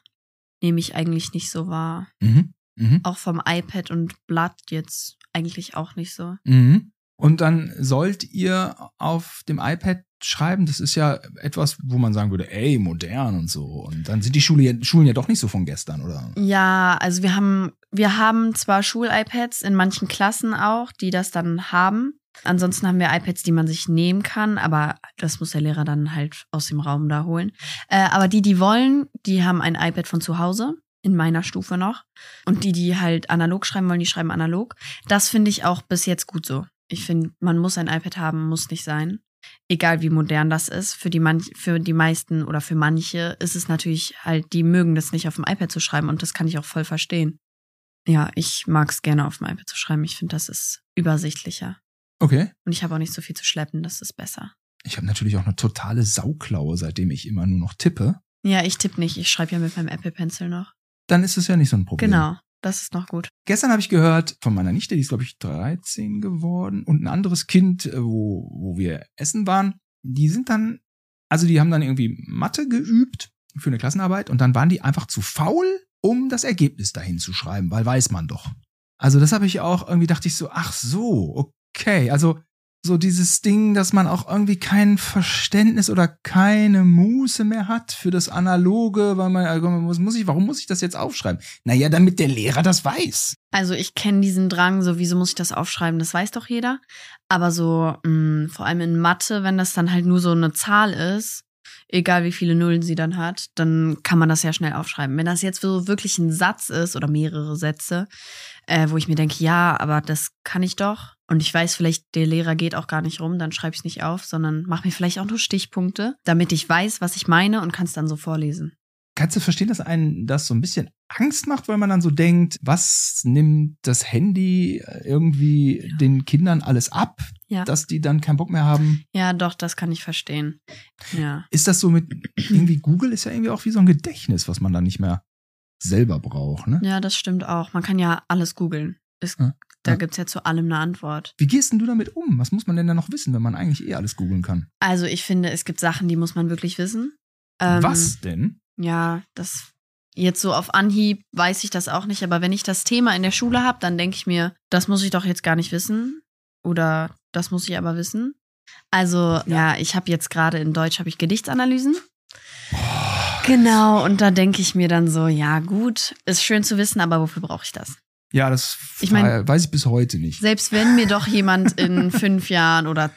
[SPEAKER 2] nehme ich eigentlich nicht so wahr.
[SPEAKER 1] Mhm. Mhm.
[SPEAKER 2] Auch vom iPad und Blatt jetzt eigentlich auch nicht so.
[SPEAKER 1] Mhm. Und dann sollt ihr auf dem iPad schreiben, das ist ja etwas, wo man sagen würde, ey, modern und so. Und dann sind die Schule, Schulen ja doch nicht so von gestern, oder?
[SPEAKER 2] Ja, also wir haben, wir haben zwar Schul-iPads in manchen Klassen auch, die das dann haben. Ansonsten haben wir iPads, die man sich nehmen kann, aber das muss der Lehrer dann halt aus dem Raum da holen. Äh, aber die, die wollen, die haben ein iPad von zu Hause, in meiner Stufe noch. Und die, die halt analog schreiben wollen, die schreiben analog. Das finde ich auch bis jetzt gut so. Ich finde, man muss ein iPad haben, muss nicht sein. Egal wie modern das ist. Für die, manch, für die meisten oder für manche ist es natürlich halt, die mögen das nicht auf dem iPad zu schreiben und das kann ich auch voll verstehen. Ja, ich mag es gerne auf dem iPad zu schreiben. Ich finde, das ist übersichtlicher.
[SPEAKER 1] Okay.
[SPEAKER 2] Und ich habe auch nicht so viel zu schleppen, das ist besser.
[SPEAKER 1] Ich habe natürlich auch eine totale Sauklaue, seitdem ich immer nur noch tippe.
[SPEAKER 2] Ja, ich tippe nicht. Ich schreibe ja mit meinem Apple Pencil noch.
[SPEAKER 1] Dann ist es ja nicht so ein Problem.
[SPEAKER 2] Genau, das ist noch gut.
[SPEAKER 1] Gestern habe ich gehört von meiner Nichte, die ist, glaube ich, 13 geworden, und ein anderes Kind, äh, wo, wo wir essen waren. Die sind dann, also die haben dann irgendwie Mathe geübt für eine Klassenarbeit und dann waren die einfach zu faul, um das Ergebnis dahin zu schreiben, weil weiß man doch. Also das habe ich auch irgendwie dachte ich so, ach so, okay. Also so dieses Ding, dass man auch irgendwie kein Verständnis oder keine Muße mehr hat für das Analoge, weil man, also muss, muss ich, warum muss ich das jetzt aufschreiben? Naja, damit der Lehrer das weiß.
[SPEAKER 2] Also ich kenne diesen Drang, so wieso muss ich das aufschreiben, das weiß doch jeder. Aber so, mh, vor allem in Mathe, wenn das dann halt nur so eine Zahl ist, egal wie viele Nullen sie dann hat, dann kann man das ja schnell aufschreiben. Wenn das jetzt so wirklich ein Satz ist oder mehrere Sätze, äh, wo ich mir denke, ja, aber das kann ich doch. Und ich weiß vielleicht, der Lehrer geht auch gar nicht rum, dann schreibe ich es nicht auf, sondern mache mir vielleicht auch nur Stichpunkte, damit ich weiß, was ich meine und kann es dann so vorlesen.
[SPEAKER 1] Kannst du verstehen, dass einen das so ein bisschen Angst macht, weil man dann so denkt, was nimmt das Handy irgendwie ja. den Kindern alles ab, ja. dass die dann keinen Bock mehr haben?
[SPEAKER 2] Ja, doch, das kann ich verstehen. Ja.
[SPEAKER 1] Ist das so mit irgendwie Google ist ja irgendwie auch wie so ein Gedächtnis, was man dann nicht mehr selber braucht, ne?
[SPEAKER 2] Ja, das stimmt auch. Man kann ja alles googeln. Ja. Da ja. gibt's ja zu allem eine Antwort.
[SPEAKER 1] Wie gehst denn du damit um? Was muss man denn da noch wissen, wenn man eigentlich eh alles googeln kann?
[SPEAKER 2] Also ich finde, es gibt Sachen, die muss man wirklich wissen.
[SPEAKER 1] Ähm, Was denn?
[SPEAKER 2] Ja, das jetzt so auf Anhieb weiß ich das auch nicht, aber wenn ich das Thema in der Schule habe, dann denke ich mir, das muss ich doch jetzt gar nicht wissen oder das muss ich aber wissen. Also ja, ja ich habe jetzt gerade in Deutsch habe ich Gedichtsanalysen. Oh, genau, und da denke ich mir dann so, ja gut, ist schön zu wissen, aber wofür brauche ich das?
[SPEAKER 1] Ja, das ich mein, weiß ich bis heute nicht.
[SPEAKER 2] Selbst wenn mir doch jemand in fünf Jahren oder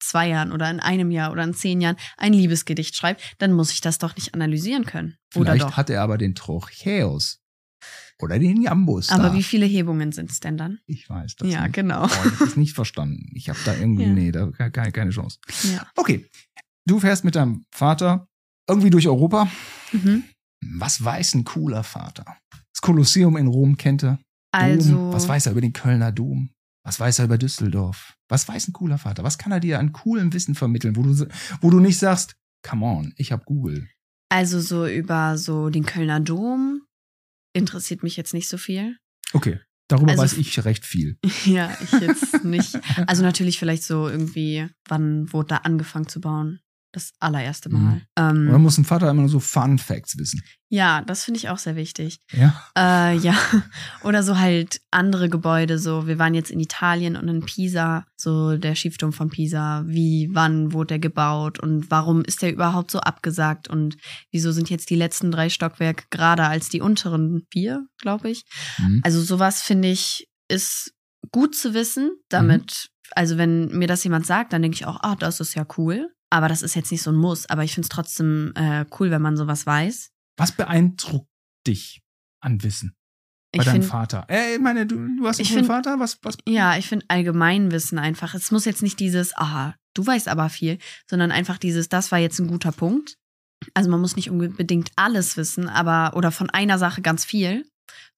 [SPEAKER 2] zwei Jahren oder in einem Jahr oder in zehn Jahren ein Liebesgedicht schreibt, dann muss ich das doch nicht analysieren können.
[SPEAKER 1] Vielleicht
[SPEAKER 2] oder doch?
[SPEAKER 1] hat er aber den Trocheus. Oder den Jambus.
[SPEAKER 2] Aber da. wie viele Hebungen sind es denn dann?
[SPEAKER 1] Ich weiß das
[SPEAKER 2] Ja,
[SPEAKER 1] nicht.
[SPEAKER 2] genau. Oh,
[SPEAKER 1] ich habe nicht verstanden. Ich habe da irgendwie, ja. nee, da keine, keine Chance.
[SPEAKER 2] Ja.
[SPEAKER 1] Okay, du fährst mit deinem Vater irgendwie durch Europa. Mhm. Was weiß ein cooler Vater? Das Kolosseum in Rom kennt er.
[SPEAKER 2] Also.
[SPEAKER 1] Dom. Was weiß er über den Kölner Dom? Was weiß er über Düsseldorf? Was weiß ein cooler Vater? Was kann er dir an coolem Wissen vermitteln, wo du, wo du nicht sagst, come on, ich hab Google.
[SPEAKER 2] Also so über so den Kölner Dom interessiert mich jetzt nicht so viel.
[SPEAKER 1] Okay. Darüber also, weiß ich recht viel.
[SPEAKER 2] Ja, ich jetzt nicht. Also natürlich vielleicht so irgendwie, wann wurde da angefangen zu bauen? Das allererste Mal. Mhm.
[SPEAKER 1] Ähm, Oder muss ein Vater immer nur so Fun Facts wissen?
[SPEAKER 2] Ja, das finde ich auch sehr wichtig.
[SPEAKER 1] Ja.
[SPEAKER 2] Äh, ja. Oder so halt andere Gebäude. So, wir waren jetzt in Italien und in Pisa, so der Schiffturm von Pisa. Wie, wann wurde der gebaut und warum ist der überhaupt so abgesagt und wieso sind jetzt die letzten drei Stockwerke gerade als die unteren vier, glaube ich. Mhm. Also sowas finde ich ist gut zu wissen, damit, mhm. also wenn mir das jemand sagt, dann denke ich auch, ah, das ist ja cool. Aber das ist jetzt nicht so ein Muss. Aber ich finde es trotzdem äh, cool, wenn man sowas weiß.
[SPEAKER 1] Was beeindruckt dich an Wissen? Bei ich deinem find, Vater. Äh, ich meine, du, du hast einen find, Vater? Was, was?
[SPEAKER 2] Ja, ich finde Allgemeinwissen einfach. Es muss jetzt nicht dieses, aha, du weißt aber viel, sondern einfach dieses, das war jetzt ein guter Punkt. Also man muss nicht unbedingt alles wissen, aber oder von einer Sache ganz viel,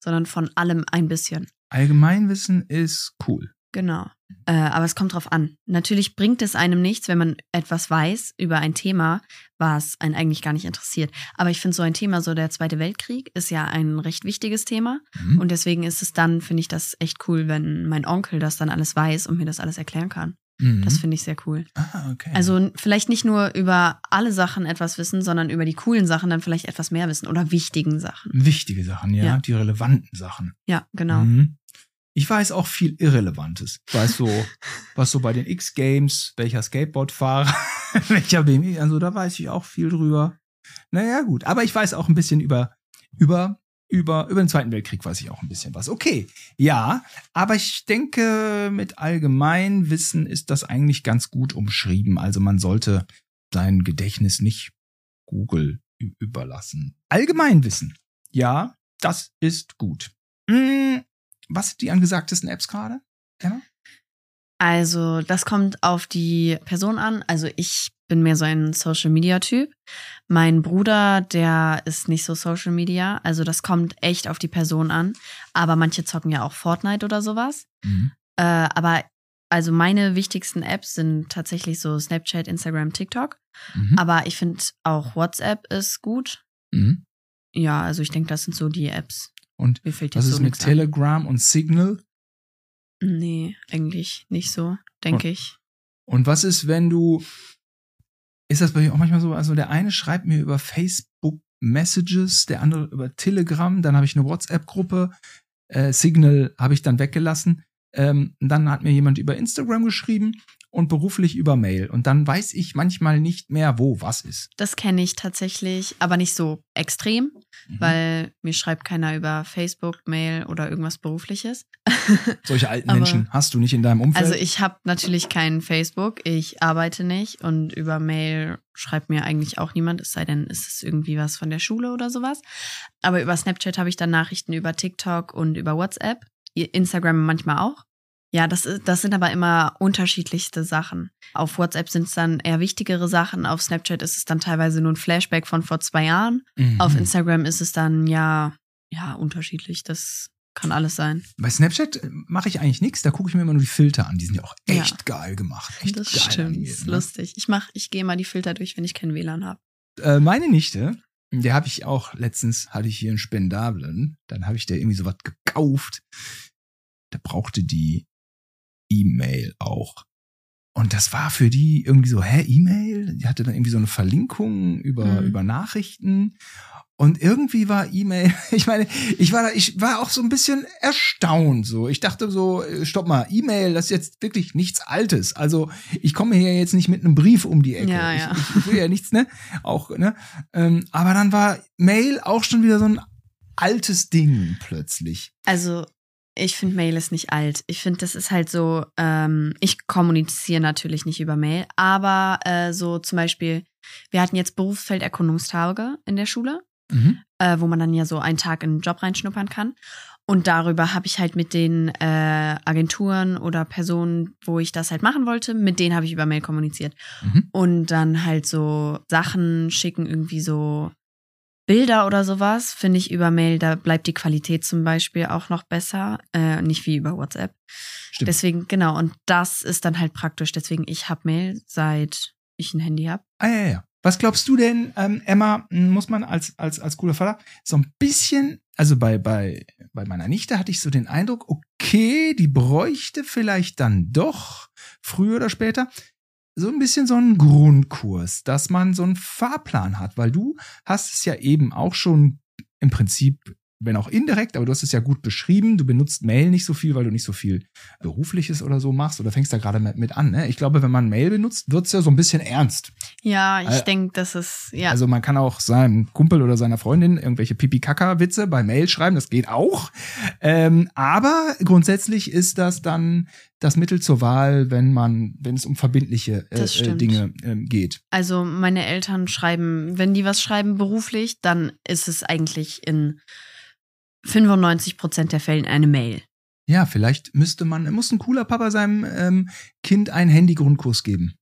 [SPEAKER 2] sondern von allem ein bisschen.
[SPEAKER 1] Allgemeinwissen ist cool.
[SPEAKER 2] Genau. Äh, aber es kommt drauf an. Natürlich bringt es einem nichts, wenn man etwas weiß über ein Thema, was einen eigentlich gar nicht interessiert. Aber ich finde so ein Thema, so der Zweite Weltkrieg, ist ja ein recht wichtiges Thema. Mhm. Und deswegen ist es dann, finde ich das echt cool, wenn mein Onkel das dann alles weiß und mir das alles erklären kann. Mhm. Das finde ich sehr cool.
[SPEAKER 1] Ah, okay.
[SPEAKER 2] Also vielleicht nicht nur über alle Sachen etwas wissen, sondern über die coolen Sachen dann vielleicht etwas mehr wissen oder wichtigen Sachen.
[SPEAKER 1] Wichtige Sachen, ja, ja. die relevanten Sachen.
[SPEAKER 2] Ja, genau.
[SPEAKER 1] Mhm. Ich weiß auch viel Irrelevantes. Weiß so, was so bei den X-Games, welcher Skateboardfahrer, welcher BMW, also da weiß ich auch viel drüber. Naja, gut. Aber ich weiß auch ein bisschen über, über, über, über den Zweiten Weltkrieg weiß ich auch ein bisschen was. Okay. Ja. Aber ich denke, mit Allgemeinwissen ist das eigentlich ganz gut umschrieben. Also man sollte sein Gedächtnis nicht Google überlassen. Allgemeinwissen. Ja, das ist gut. Hm, was sind die angesagtesten Apps gerade, Emma?
[SPEAKER 2] Also, das kommt auf die Person an. Also, ich bin mehr so ein Social Media Typ. Mein Bruder, der ist nicht so Social Media. Also, das kommt echt auf die Person an. Aber manche zocken ja auch Fortnite oder sowas. Mhm. Äh, aber also meine wichtigsten Apps sind tatsächlich so Snapchat, Instagram, TikTok. Mhm. Aber ich finde auch WhatsApp ist gut. Mhm. Ja, also ich denke, das sind so die Apps,
[SPEAKER 1] und was ist so mit Telegram an? und Signal?
[SPEAKER 2] Nee, eigentlich nicht so, denke ich.
[SPEAKER 1] Und was ist, wenn du, ist das bei dir auch manchmal so, also der eine schreibt mir über Facebook Messages, der andere über Telegram, dann habe ich eine WhatsApp-Gruppe, äh, Signal habe ich dann weggelassen. Ähm, dann hat mir jemand über Instagram geschrieben und beruflich über Mail. Und dann weiß ich manchmal nicht mehr, wo was ist.
[SPEAKER 2] Das kenne ich tatsächlich, aber nicht so extrem,
[SPEAKER 1] Mhm.
[SPEAKER 2] weil mir schreibt keiner über Facebook, Mail oder irgendwas Berufliches.
[SPEAKER 1] Solche alten
[SPEAKER 2] Aber-
[SPEAKER 1] Menschen hast du nicht in deinem Umfeld.
[SPEAKER 2] Also ich habe natürlich keinen Facebook, ich arbeite nicht und über Mail schreibt mir eigentlich auch niemand, es sei denn, es ist irgendwie was von der Schule oder sowas. Aber über Snapchat habe ich dann Nachrichten über TikTok und über WhatsApp, Instagram manchmal auch. Ja, das, ist, das sind aber immer unterschiedlichste Sachen. Auf WhatsApp sind es dann eher wichtigere Sachen, auf Snapchat ist es dann teilweise nur ein Flashback von vor zwei Jahren.
[SPEAKER 1] Mhm.
[SPEAKER 2] Auf Instagram ist es dann ja, ja, unterschiedlich. Das kann alles sein.
[SPEAKER 1] Bei Snapchat äh, mache ich eigentlich nichts, da gucke ich mir immer nur die Filter an. Die sind ja auch
[SPEAKER 2] Ja.
[SPEAKER 1] echt geil gemacht. Echt
[SPEAKER 2] das
[SPEAKER 1] geil
[SPEAKER 2] stimmt.
[SPEAKER 1] animiert,
[SPEAKER 2] ist
[SPEAKER 1] ne?
[SPEAKER 2] lustig. Ich mach, ich gehe mal die Filter durch, wenn ich kein WLAN habe.
[SPEAKER 1] Äh, meine Nichte, der habe ich auch letztens, hatte ich hier einen Spendablen, dann habe ich der irgendwie sowas gekauft. Da brauchte die E-Mail auch. Und das war für die irgendwie so, hä, E-Mail? Die hatte dann irgendwie so eine Verlinkung über,
[SPEAKER 2] Mhm.
[SPEAKER 1] über Nachrichten. Und irgendwie war E-Mail, ich meine, ich war da, ich war auch so ein bisschen erstaunt so. Ich dachte so, äh, stopp mal, E-Mail, das ist jetzt wirklich nichts Altes. Also ich komme hier jetzt nicht mit einem Brief um die Ecke.
[SPEAKER 2] Ja, ja.
[SPEAKER 1] Ich, ich will ja nichts, ne? Auch, ne? Ähm, aber dann war Mail auch schon wieder so ein altes Ding plötzlich.
[SPEAKER 2] Also, ich finde Mail ist nicht alt. Ich finde, das ist halt so, ähm, ich kommuniziere natürlich nicht über Mail, aber äh, so zum Beispiel, wir hatten jetzt Berufsfelderkundungstage in der Schule,
[SPEAKER 1] Mhm.
[SPEAKER 2] äh, wo man dann ja so einen Tag in den Job reinschnuppern kann. Und darüber habe ich halt mit den äh, Agenturen oder Personen, wo ich das halt machen wollte, mit denen habe ich über Mail kommuniziert.
[SPEAKER 1] Mhm.
[SPEAKER 2] Und dann halt so Sachen schicken, irgendwie so Bilder oder sowas, finde ich über Mail, da bleibt die Qualität zum Beispiel auch noch besser, äh, nicht wie über WhatsApp.
[SPEAKER 1] Stimmt.
[SPEAKER 2] Deswegen, genau, und das ist dann halt praktisch. Deswegen, ich habe Mail, seit ich ein Handy habe.
[SPEAKER 1] Ah, ja, ja. Was glaubst du denn, ähm, Emma, m, muss man als, als, als cooler Vater so ein bisschen, also bei, bei, bei meiner Nichte hatte ich so den Eindruck, okay, die bräuchte vielleicht dann doch früher oder später so ein bisschen so einen Grundkurs, dass man so einen Fahrplan hat, weil du hast es ja eben auch schon im Prinzip, wenn auch indirekt, aber du hast es ja gut beschrieben, du benutzt Mail nicht so viel, weil du nicht so viel Berufliches oder so machst oder fängst da gerade mit, an. Ne? Ich glaube, wenn man Mail benutzt, wird's ja so ein bisschen ernst.
[SPEAKER 2] Ja, ich
[SPEAKER 1] Äh,
[SPEAKER 2] denke, das ist, ja.
[SPEAKER 1] Also man kann auch seinem Kumpel oder seiner Freundin irgendwelche Pipi-Kaka-Witze bei Mail schreiben, das geht auch. Ähm, aber grundsätzlich ist das dann das Mittel zur Wahl, wenn man, wenn es um verbindliche äh, äh. Dinge ähm, geht.
[SPEAKER 2] Also meine Eltern schreiben, wenn die was schreiben beruflich, dann ist es eigentlich in 95 Prozent der Fällen eine Mail.
[SPEAKER 1] Ja, vielleicht müsste man, muss ein cooler Papa seinem ähm, Kind einen Handy-Grundkurs geben.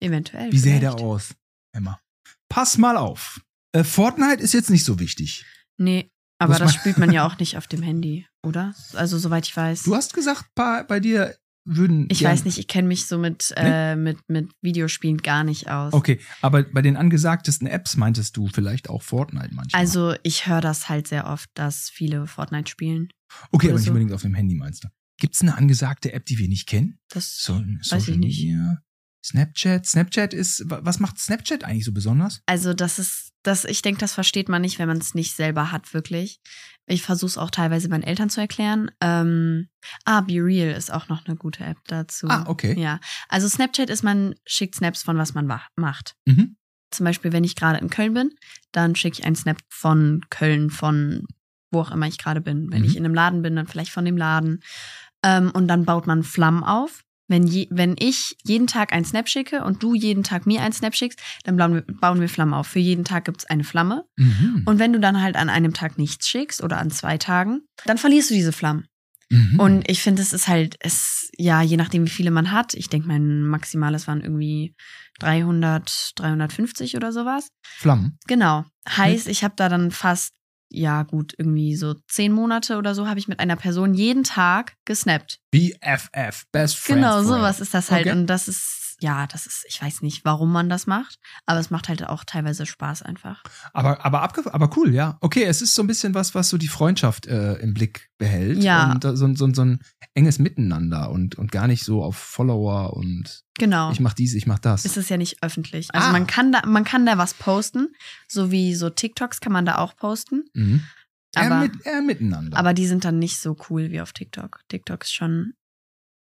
[SPEAKER 2] Eventuell.
[SPEAKER 1] Wie sähe der aus, Emma? Pass mal auf. Äh, Fortnite ist jetzt nicht so wichtig.
[SPEAKER 2] Nee, aber das spielt man ja auch nicht auf dem Handy, oder? Also soweit ich weiß.
[SPEAKER 1] Du hast gesagt, pa, bei dir würden.
[SPEAKER 2] ich weiß nicht, ich kenne mich so mit, äh, mit, mit Videospielen gar nicht aus.
[SPEAKER 1] Okay, aber bei den angesagtesten Apps meintest du vielleicht auch Fortnite manchmal.
[SPEAKER 2] Also ich höre das halt sehr oft, dass viele Fortnite spielen.
[SPEAKER 1] okay, aber nicht
[SPEAKER 2] so.
[SPEAKER 1] unbedingt auf dem Handy meinst du. Gibt es eine angesagte App, die wir nicht kennen?
[SPEAKER 2] Das
[SPEAKER 1] So,
[SPEAKER 2] Weiß ich nicht.
[SPEAKER 1] Snapchat. Snapchat ist, wa- was macht Snapchat eigentlich so besonders?
[SPEAKER 2] Also das ist, das, ich denke, das versteht man nicht, wenn man es nicht selber hat, wirklich. Ich versuche es auch teilweise meinen Eltern zu erklären. Ähm, ah, Be Real ist auch noch eine gute App dazu.
[SPEAKER 1] Ah, okay.
[SPEAKER 2] Ja, also Snapchat ist, man schickt Snaps von was man macht.
[SPEAKER 1] Mhm.
[SPEAKER 2] Zum Beispiel, wenn ich gerade in Köln bin, dann schicke ich einen Snap von Köln, von wo auch immer ich gerade bin. Wenn
[SPEAKER 1] Mhm.
[SPEAKER 2] ich in einem Laden bin, dann vielleicht von dem Laden. Ähm, und dann baut man Flammen auf. Wenn, je, wenn ich jeden Tag einen Snap schicke und du jeden Tag mir einen Snap schickst, dann bauen wir, bauen wir Flammen auf. Für jeden Tag gibt es eine Flamme.
[SPEAKER 1] Mhm.
[SPEAKER 2] Und wenn du dann halt an einem Tag nichts schickst oder an zwei Tagen, dann verlierst du diese Flammen.
[SPEAKER 1] Mhm.
[SPEAKER 2] Und ich finde, es ist halt, es, ja, je nachdem, wie viele man hat. Ich denke, mein Maximales waren irgendwie 300, 350 oder sowas.
[SPEAKER 1] Flammen.
[SPEAKER 2] Genau. Heißt, ich habe da dann fast, ja gut, irgendwie so zehn Monate oder so, habe ich mit einer Person jeden Tag gesnappt.
[SPEAKER 1] BFF, Best Friends.
[SPEAKER 2] genau,
[SPEAKER 1] Forever.
[SPEAKER 2] sowas ist das halt.
[SPEAKER 1] Okay.
[SPEAKER 2] Und das ist, ja, das ist, ich weiß nicht, warum man das macht, aber es macht halt auch teilweise Spaß einfach.
[SPEAKER 1] Aber, aber, abge aber cool, ja. Okay, es ist so ein bisschen was, was so die Freundschaft äh, im Blick behält.
[SPEAKER 2] Ja.
[SPEAKER 1] Und äh, so, so, so ein enges Miteinander und, und gar nicht so auf Follower und
[SPEAKER 2] Genau.
[SPEAKER 1] ich mach dies, ich mach das.
[SPEAKER 2] ist es ja nicht öffentlich. Also
[SPEAKER 1] Ah.
[SPEAKER 2] man kann da, man kann da was posten, so wie so TikToks kann man da auch posten.
[SPEAKER 1] Mhm. Eher,
[SPEAKER 2] Aber,
[SPEAKER 1] mit, eher miteinander.
[SPEAKER 2] aber die sind dann nicht so cool wie auf TikTok. TikTok ist schon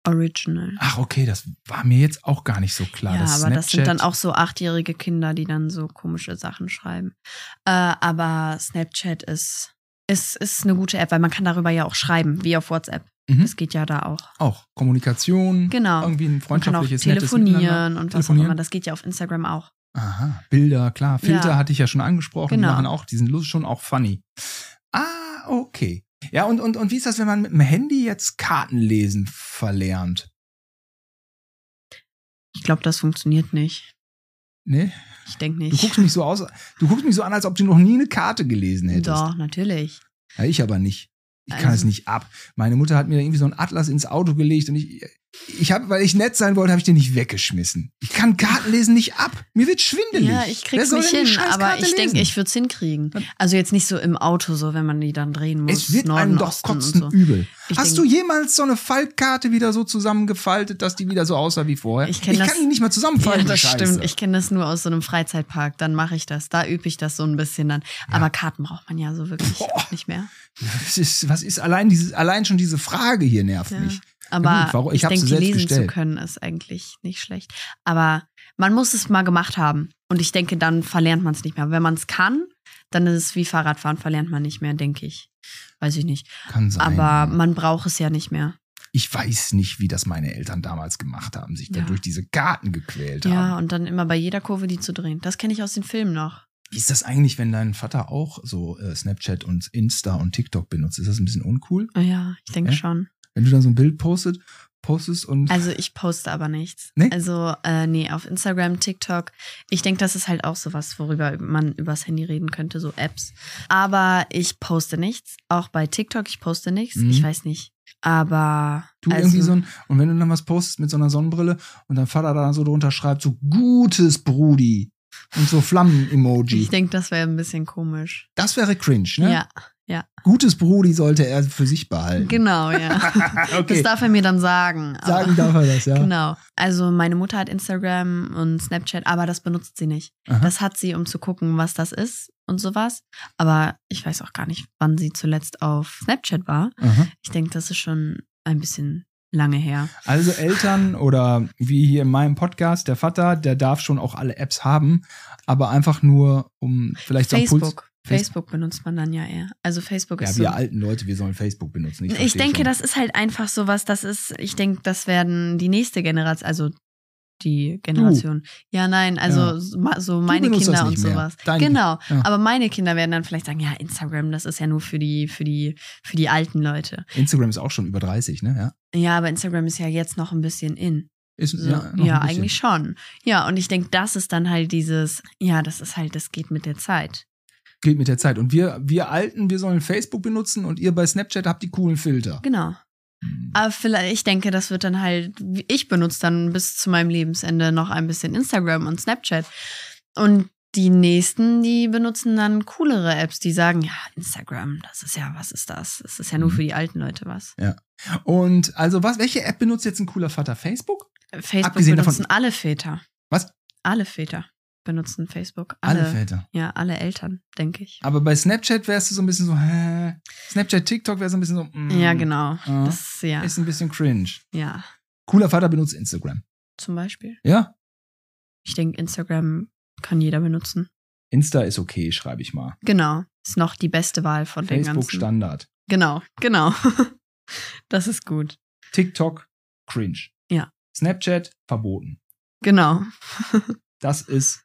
[SPEAKER 2] Original.
[SPEAKER 1] Ach, okay, das war mir jetzt auch gar nicht so klar.
[SPEAKER 2] ja,
[SPEAKER 1] dass
[SPEAKER 2] aber das sind
[SPEAKER 1] Snapchat-
[SPEAKER 2] dann auch so achtjährige Kinder, die dann so komische Sachen schreiben. Äh, aber Snapchat ist, ist, ist eine gute App, weil man kann darüber ja auch schreiben, wie auf WhatsApp.
[SPEAKER 1] Mhm.
[SPEAKER 2] Das geht ja da auch.
[SPEAKER 1] Auch Kommunikation,
[SPEAKER 2] Genau.
[SPEAKER 1] irgendwie ein
[SPEAKER 2] Man kann auch
[SPEAKER 1] freundschaftliches,
[SPEAKER 2] telefonieren und was auch immer. Das geht ja auf Instagram auch.
[SPEAKER 1] Aha, Bilder, klar. Filter
[SPEAKER 2] Ja.
[SPEAKER 1] hatte ich ja schon angesprochen. Die
[SPEAKER 2] Genau.
[SPEAKER 1] machen auch, die sind schon auch funny. Ah, okay. Ja, und, und, und wie ist das, wenn man mit dem Handy jetzt Kartenlesen verlernt?
[SPEAKER 2] Ich glaube, das funktioniert nicht.
[SPEAKER 1] Ne?
[SPEAKER 2] Ich denke
[SPEAKER 1] Du
[SPEAKER 2] nicht.
[SPEAKER 1] guckst mich so aus, du guckst mich so an, als ob du noch nie eine Karte gelesen hättest.
[SPEAKER 2] Doch, natürlich.
[SPEAKER 1] Ja, ich aber nicht. Ich kann
[SPEAKER 2] Also-
[SPEAKER 1] es nicht ab. Meine Mutter hat mir irgendwie so einen Atlas ins Auto gelegt und ich, ich habe, weil ich nett sein wollte, habe ich den nicht weggeschmissen. Ich kann Kartenlesen nicht ab. Mir wird schwindelig.
[SPEAKER 2] Ja, ich krieg's nicht hin, aber ich denke, ich würde es hinkriegen. Also jetzt nicht so im Auto, so wenn man die dann drehen muss.
[SPEAKER 1] Es wird
[SPEAKER 2] Norden,
[SPEAKER 1] einem doch
[SPEAKER 2] Osten
[SPEAKER 1] kotzen
[SPEAKER 2] so.
[SPEAKER 1] übel.
[SPEAKER 2] Ich
[SPEAKER 1] Hast
[SPEAKER 2] denk-
[SPEAKER 1] du jemals so eine Faltkarte wieder so zusammengefaltet, dass die wieder so aussah wie vorher?
[SPEAKER 2] Ich kenn das-
[SPEAKER 1] kann die nicht mal
[SPEAKER 2] Ja,
[SPEAKER 1] zusammenfalten.
[SPEAKER 2] das
[SPEAKER 1] die Scheiße.
[SPEAKER 2] stimmt. Ich kenne das nur aus so einem Freizeitpark. Dann mache ich das. Da übe ich das so ein bisschen dann. Aber Karten braucht man ja so wirklich
[SPEAKER 1] Boah.
[SPEAKER 2] nicht mehr.
[SPEAKER 1] was, ist, was ist allein dieses, allein schon diese Frage hier nervt
[SPEAKER 2] Ja.
[SPEAKER 1] mich.
[SPEAKER 2] Aber
[SPEAKER 1] gut, warum- ich
[SPEAKER 2] ich, denke, die lesen zu
[SPEAKER 1] gestellt.
[SPEAKER 2] können ist eigentlich nicht schlecht. Aber man muss es mal gemacht haben. Und ich denke, dann verlernt man es nicht mehr. Wenn man es kann, dann ist es wie Fahrradfahren, verlernt man nicht mehr, denke ich. Weiß ich nicht.
[SPEAKER 1] Kann sein.
[SPEAKER 2] Aber man braucht es ja nicht mehr.
[SPEAKER 1] ich weiß nicht, wie das meine Eltern damals gemacht haben, sich
[SPEAKER 2] Ja.
[SPEAKER 1] durch diese Karten gequält
[SPEAKER 2] Ja,
[SPEAKER 1] haben.
[SPEAKER 2] und dann immer bei jeder Kurve die zu drehen. Das kenne ich aus den Filmen noch.
[SPEAKER 1] Wie ist das eigentlich, wenn dein Vater auch so äh, Snapchat und Insta und TikTok benutzt? Ist das ein bisschen uncool?
[SPEAKER 2] Ja, ich denke
[SPEAKER 1] Ja?
[SPEAKER 2] schon.
[SPEAKER 1] Wenn du da so ein Bild postet, postest und
[SPEAKER 2] Also ich poste aber nichts.
[SPEAKER 1] Nee?
[SPEAKER 2] Also, äh, nee, auf Instagram, TikTok. Ich denke, das ist halt auch sowas, worüber man übers Handy reden könnte, so Apps. Aber ich poste nichts. Auch bei TikTok, ich poste nichts.
[SPEAKER 1] Mhm.
[SPEAKER 2] Ich weiß nicht. Aber.
[SPEAKER 1] du
[SPEAKER 2] also,
[SPEAKER 1] irgendwie so ein, und wenn du dann was postest mit so einer Sonnenbrille und dein Vater da so drunter schreibt, so gutes Brudi und so Flammen-Emoji.
[SPEAKER 2] Ich denke, das wäre ein bisschen komisch.
[SPEAKER 1] Das wäre cringe, ne?
[SPEAKER 2] Ja,
[SPEAKER 1] Gutes Brudi sollte er für sich behalten.
[SPEAKER 2] genau, ja. Das
[SPEAKER 1] okay.
[SPEAKER 2] darf er mir dann sagen.
[SPEAKER 1] Sagen darf er das, ja.
[SPEAKER 2] Genau. Also meine Mutter hat Instagram und Snapchat, aber das benutzt sie nicht.
[SPEAKER 1] Aha.
[SPEAKER 2] Das hat sie, um zu gucken, was das ist und sowas. Aber ich weiß auch gar nicht, wann sie zuletzt auf Snapchat war.
[SPEAKER 1] Aha.
[SPEAKER 2] Ich denke, das ist schon ein bisschen lange her.
[SPEAKER 1] Also Eltern oder wie hier in meinem Podcast, der Vater, der darf schon auch alle Apps haben, aber einfach nur um vielleicht so einen Puls.
[SPEAKER 2] Facebook. Benutzt man dann ja eher. Also Facebook
[SPEAKER 1] Ja,
[SPEAKER 2] ist
[SPEAKER 1] wir
[SPEAKER 2] so.
[SPEAKER 1] alten Leute, wir sollen Facebook benutzen.
[SPEAKER 2] Ich
[SPEAKER 1] versteh
[SPEAKER 2] denke,
[SPEAKER 1] schon.
[SPEAKER 2] das ist halt einfach sowas, das ist, ich denke, das werden die nächste Generation, also die Generation. Ja, nein, also
[SPEAKER 1] Ja.
[SPEAKER 2] so so meine Kinder und sowas.
[SPEAKER 1] Dein-
[SPEAKER 2] genau.
[SPEAKER 1] Ja.
[SPEAKER 2] Aber meine Kinder werden dann vielleicht sagen, ja, Instagram, das ist ja nur für die, für die, für die alten Leute.
[SPEAKER 1] Instagram ist auch schon über 30, ne? Ja.
[SPEAKER 2] Ja, aber Instagram ist ja jetzt noch ein bisschen in.
[SPEAKER 1] Ist,
[SPEAKER 2] So,
[SPEAKER 1] ja,
[SPEAKER 2] ja, eigentlich schon. Ja, und ich denke, das ist dann halt dieses, ja, das ist halt, das geht mit der Zeit.
[SPEAKER 1] Geht mit der Zeit. Und wir, wir Alten, wir sollen Facebook benutzen und ihr bei Snapchat habt die coolen Filter.
[SPEAKER 2] Genau.
[SPEAKER 1] Hm.
[SPEAKER 2] Aber vielleicht, ich denke, das wird dann halt, ich benutze dann bis zu meinem Lebensende noch ein bisschen Instagram und Snapchat. Und die nächsten, die benutzen dann coolere Apps, die sagen, ja, Instagram, das ist ja, was ist das? Das ist ja nur
[SPEAKER 1] Mhm.
[SPEAKER 2] für die alten Leute was.
[SPEAKER 1] Und also was, welche App benutzt jetzt ein cooler Vater? Facebook?
[SPEAKER 2] Facebook
[SPEAKER 1] Abgesehen davon-
[SPEAKER 2] benutzen alle Väter.
[SPEAKER 1] Was?
[SPEAKER 2] Alle Väter benutzen Facebook.
[SPEAKER 1] Alle,
[SPEAKER 2] Alle,
[SPEAKER 1] Väter.
[SPEAKER 2] Ja, alle Eltern, denke ich.
[SPEAKER 1] Aber bei Snapchat wärst du so ein bisschen so, hä? Snapchat, TikTok wäre so ein bisschen so, mm,
[SPEAKER 2] Ja, genau.
[SPEAKER 1] Ja.
[SPEAKER 2] Das, ja,
[SPEAKER 1] Ist ein bisschen cringe.
[SPEAKER 2] ja.
[SPEAKER 1] Cooler Vater benutzt Instagram.
[SPEAKER 2] Zum Beispiel.
[SPEAKER 1] Ja?
[SPEAKER 2] Ich denke, Instagram kann jeder benutzen.
[SPEAKER 1] Insta ist okay, schreibe ich mal.
[SPEAKER 2] Genau. Ist noch die beste Wahl von den
[SPEAKER 1] Facebook
[SPEAKER 2] ganzen.
[SPEAKER 1] Standard.
[SPEAKER 2] Genau, genau. das ist gut.
[SPEAKER 1] TikTok cringe.
[SPEAKER 2] Ja.
[SPEAKER 1] Snapchat verboten.
[SPEAKER 2] Genau.
[SPEAKER 1] Das ist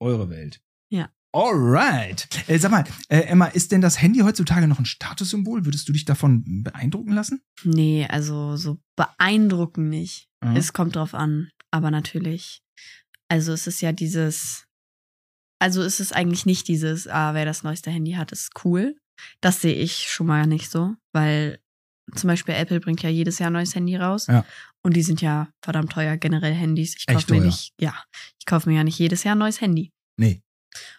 [SPEAKER 1] eure Welt.
[SPEAKER 2] Ja.
[SPEAKER 1] Alright. Äh, sag mal, äh, Emma, ist denn das Handy heutzutage noch ein Statussymbol? Würdest du dich davon beeindrucken lassen?
[SPEAKER 2] Nee, also so beeindruckend nicht.
[SPEAKER 1] Mhm.
[SPEAKER 2] Es kommt drauf an. Aber natürlich. Also es ist ja dieses. Also es ist eigentlich nicht dieses, ah, wer das neueste Handy hat, ist cool. Das sehe ich schon mal nicht so, weil zum Beispiel Apple bringt ja jedes Jahr ein neues Handy raus.
[SPEAKER 1] Ja.
[SPEAKER 2] Und die sind ja verdammt teuer, generell Handys. Ich kaufe mir nicht, ja, ich kaufe mir ja nicht jedes Jahr ein neues Handy.
[SPEAKER 1] Nee.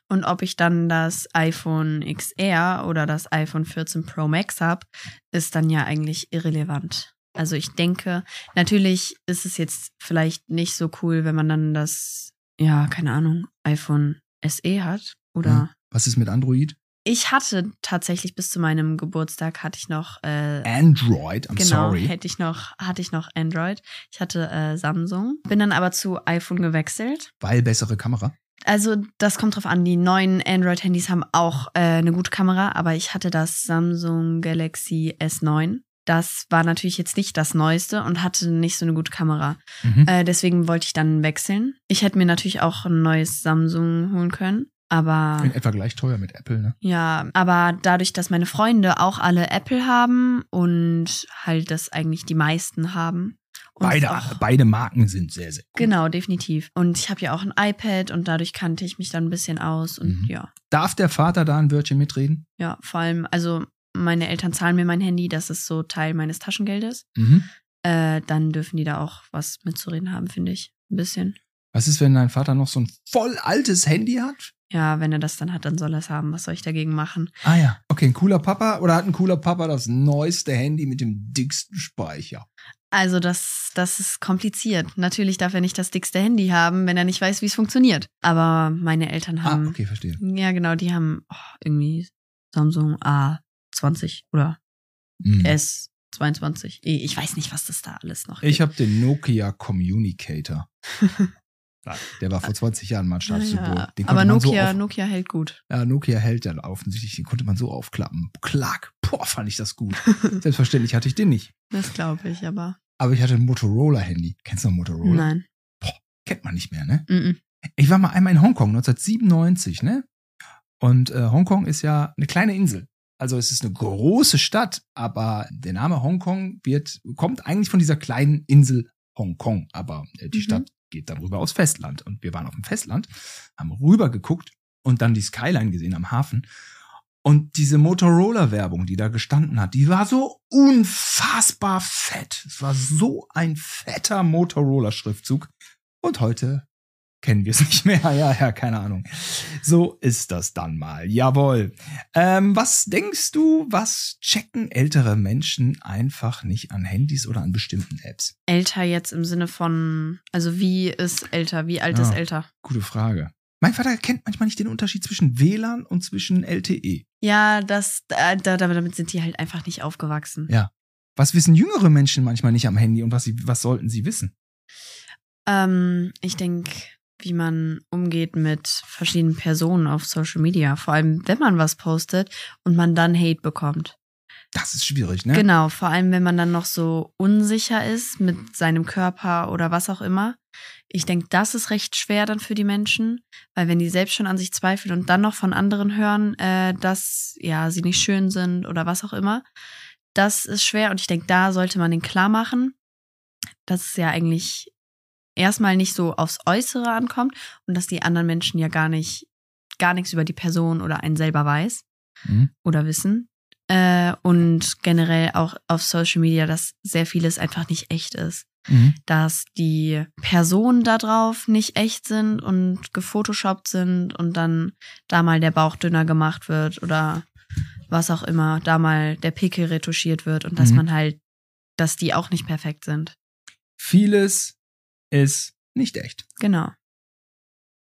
[SPEAKER 2] Und ob ich dann das iPhone XR oder das iPhone 14 Pro Max habe, ist dann ja eigentlich irrelevant. Also ich denke, natürlich ist es jetzt vielleicht nicht so cool, wenn man dann das, ja, keine Ahnung, iPhone SE hat oder
[SPEAKER 1] Was ist mit Android?
[SPEAKER 2] Ich hatte tatsächlich bis zu meinem Geburtstag hatte ich noch äh,
[SPEAKER 1] Android, I'm
[SPEAKER 2] genau,
[SPEAKER 1] sorry.
[SPEAKER 2] hätte ich noch hatte ich noch Android. Ich hatte äh, Samsung, bin dann aber zu iPhone gewechselt.
[SPEAKER 1] Weil bessere Kamera.
[SPEAKER 2] Also das kommt drauf an. Die neuen Android-Handys haben auch äh, eine gute Kamera, aber ich hatte das Samsung Galaxy S9. Das war natürlich jetzt nicht das Neueste und hatte nicht so eine gute Kamera.
[SPEAKER 1] Mhm.
[SPEAKER 2] Äh, deswegen wollte ich dann wechseln. Ich hätte mir natürlich auch ein neues Samsung holen können. Aber
[SPEAKER 1] In etwa gleich teuer mit Apple, ne?
[SPEAKER 2] ja, aber dadurch, dass meine Freunde auch alle Apple haben und halt das eigentlich die meisten haben.
[SPEAKER 1] Beide,
[SPEAKER 2] auch,
[SPEAKER 1] beide Marken sind sehr, sehr gut.
[SPEAKER 2] Genau, definitiv. Und ich habe ja auch ein iPad und dadurch kannte ich mich dann ein bisschen aus und
[SPEAKER 1] Mhm.
[SPEAKER 2] ja.
[SPEAKER 1] Darf der Vater da ein Wörtchen mitreden?
[SPEAKER 2] Ja, vor allem, also meine Eltern zahlen mir mein Handy, das ist so Teil meines Taschengeldes.
[SPEAKER 1] Mhm.
[SPEAKER 2] Äh, dann dürfen die da auch was mitzureden haben, finde ich. Ein bisschen.
[SPEAKER 1] Was ist, wenn dein Vater noch so ein voll altes Handy hat?
[SPEAKER 2] Ja, wenn er das dann hat, dann soll er es haben. Was soll ich dagegen machen?
[SPEAKER 1] Ah ja. Okay, ein cooler Papa oder hat ein cooler Papa das neueste Handy mit dem dicksten Speicher?
[SPEAKER 2] Also das, das ist kompliziert. Natürlich darf er nicht das dickste Handy haben, wenn er nicht weiß, wie es funktioniert. Aber meine Eltern haben,
[SPEAKER 1] Ah, okay, verstehe.
[SPEAKER 2] ja genau, die haben oh, irgendwie Samsung A20 oder
[SPEAKER 1] Mhm.
[SPEAKER 2] S22. Ich weiß nicht, was das da alles noch
[SPEAKER 1] Ich
[SPEAKER 2] gibt.
[SPEAKER 1] habe den Nokia Communicator. Ja, Der war vor 20 Jahren mal ein Statussymbol.
[SPEAKER 2] ja, aber
[SPEAKER 1] man so
[SPEAKER 2] Nokia, Nokia hält gut.
[SPEAKER 1] Ja, Nokia hält ja offensichtlich, den konnte man so aufklappen. Klack, boah, fand ich das gut. Selbstverständlich hatte ich den nicht.
[SPEAKER 2] Das glaube ich, aber
[SPEAKER 1] Aber ich hatte ein Motorola-Handy. Kennst du noch Motorola?
[SPEAKER 2] nein.
[SPEAKER 1] Kennt man nicht mehr, ne?
[SPEAKER 2] Mm
[SPEAKER 1] Ich war mal einmal in Hongkong, 1997, ne? Und äh, Hongkong ist ja eine kleine Insel. Also es ist eine große Stadt, aber der Name Hongkong wird, kommt eigentlich von dieser kleinen Insel Hongkong. Aber äh, die
[SPEAKER 2] Mhm.
[SPEAKER 1] Stadt geht dann rüber aufs Festland. Und wir waren auf dem Festland, haben rüber geguckt und dann die Skyline gesehen am Hafen. Und diese Motorola-Werbung, die da gestanden hat, die war so unfassbar fett. Es war so ein fetter Motorola-Schriftzug. Und heute kennen wir es nicht mehr. Ja, ja, keine Ahnung. So ist das dann mal. Jawohl. Ähm, was denkst du, was checken ältere Menschen einfach nicht an Handys oder an bestimmten Apps?
[SPEAKER 2] Älter jetzt im Sinne von, also wie ist älter, wie alt ist
[SPEAKER 1] Ja.
[SPEAKER 2] älter?
[SPEAKER 1] Gute Frage. Mein Vater kennt manchmal nicht den Unterschied zwischen WLAN und zwischen. LTE.
[SPEAKER 2] Ja, das, äh, da, damit sind die halt einfach nicht aufgewachsen.
[SPEAKER 1] Ja. Was wissen jüngere Menschen manchmal nicht am Handy und was, sie, was sollten sie wissen?
[SPEAKER 2] Ähm, ich denke, wie man umgeht mit verschiedenen Personen auf Social Media. Vor allem, wenn man was postet und man dann Hate bekommt.
[SPEAKER 1] Das ist schwierig, ne?
[SPEAKER 2] Genau, vor allem, wenn man dann noch so unsicher ist mit seinem Körper oder was auch immer. Ich denke, das ist recht schwer dann für die Menschen, weil wenn die selbst schon an sich zweifeln und dann noch von anderen hören, äh, dass ja sie nicht schön sind oder was auch immer, das ist schwer und ich denke, da sollte man den klar machen, dass es ja eigentlich erstmal nicht so aufs Äußere ankommt und dass die anderen Menschen ja gar nicht gar nichts über die Person oder einen selber weiß
[SPEAKER 1] Mhm.
[SPEAKER 2] oder wissen. Äh, und generell auch auf Social Media, dass sehr vieles einfach nicht echt ist.
[SPEAKER 1] Mhm.
[SPEAKER 2] Dass die Personen da drauf nicht echt sind und gefotoshoppt sind und dann da mal der Bauch dünner gemacht wird oder was auch immer, da mal der Pickel retuschiert wird und dass
[SPEAKER 1] Mhm.
[SPEAKER 2] man halt, dass die auch nicht perfekt sind.
[SPEAKER 1] Vieles ist nicht echt.
[SPEAKER 2] Genau.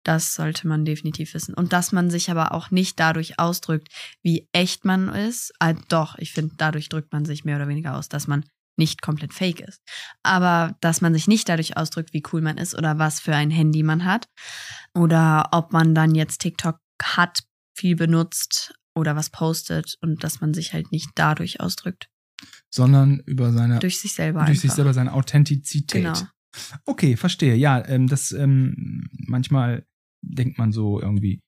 [SPEAKER 2] Das sollte man definitiv wissen. Und dass man sich aber auch nicht dadurch ausdrückt, wie echt man ist. Ah, doch, ich finde, dadurch drückt man sich mehr oder weniger aus, dass man nicht komplett fake ist. Aber dass man sich nicht dadurch ausdrückt, wie cool man ist oder was für ein Handy man hat. Oder ob man dann jetzt TikTok hat, viel benutzt oder was postet und dass man sich halt nicht dadurch ausdrückt.
[SPEAKER 1] Sondern über seine,
[SPEAKER 2] Durch sich selber
[SPEAKER 1] durch
[SPEAKER 2] einfach.
[SPEAKER 1] sich selber seine Authentizität.
[SPEAKER 2] Genau.
[SPEAKER 1] Okay, verstehe. Ja, ähm, das ähm, manchmal denkt man so irgendwie,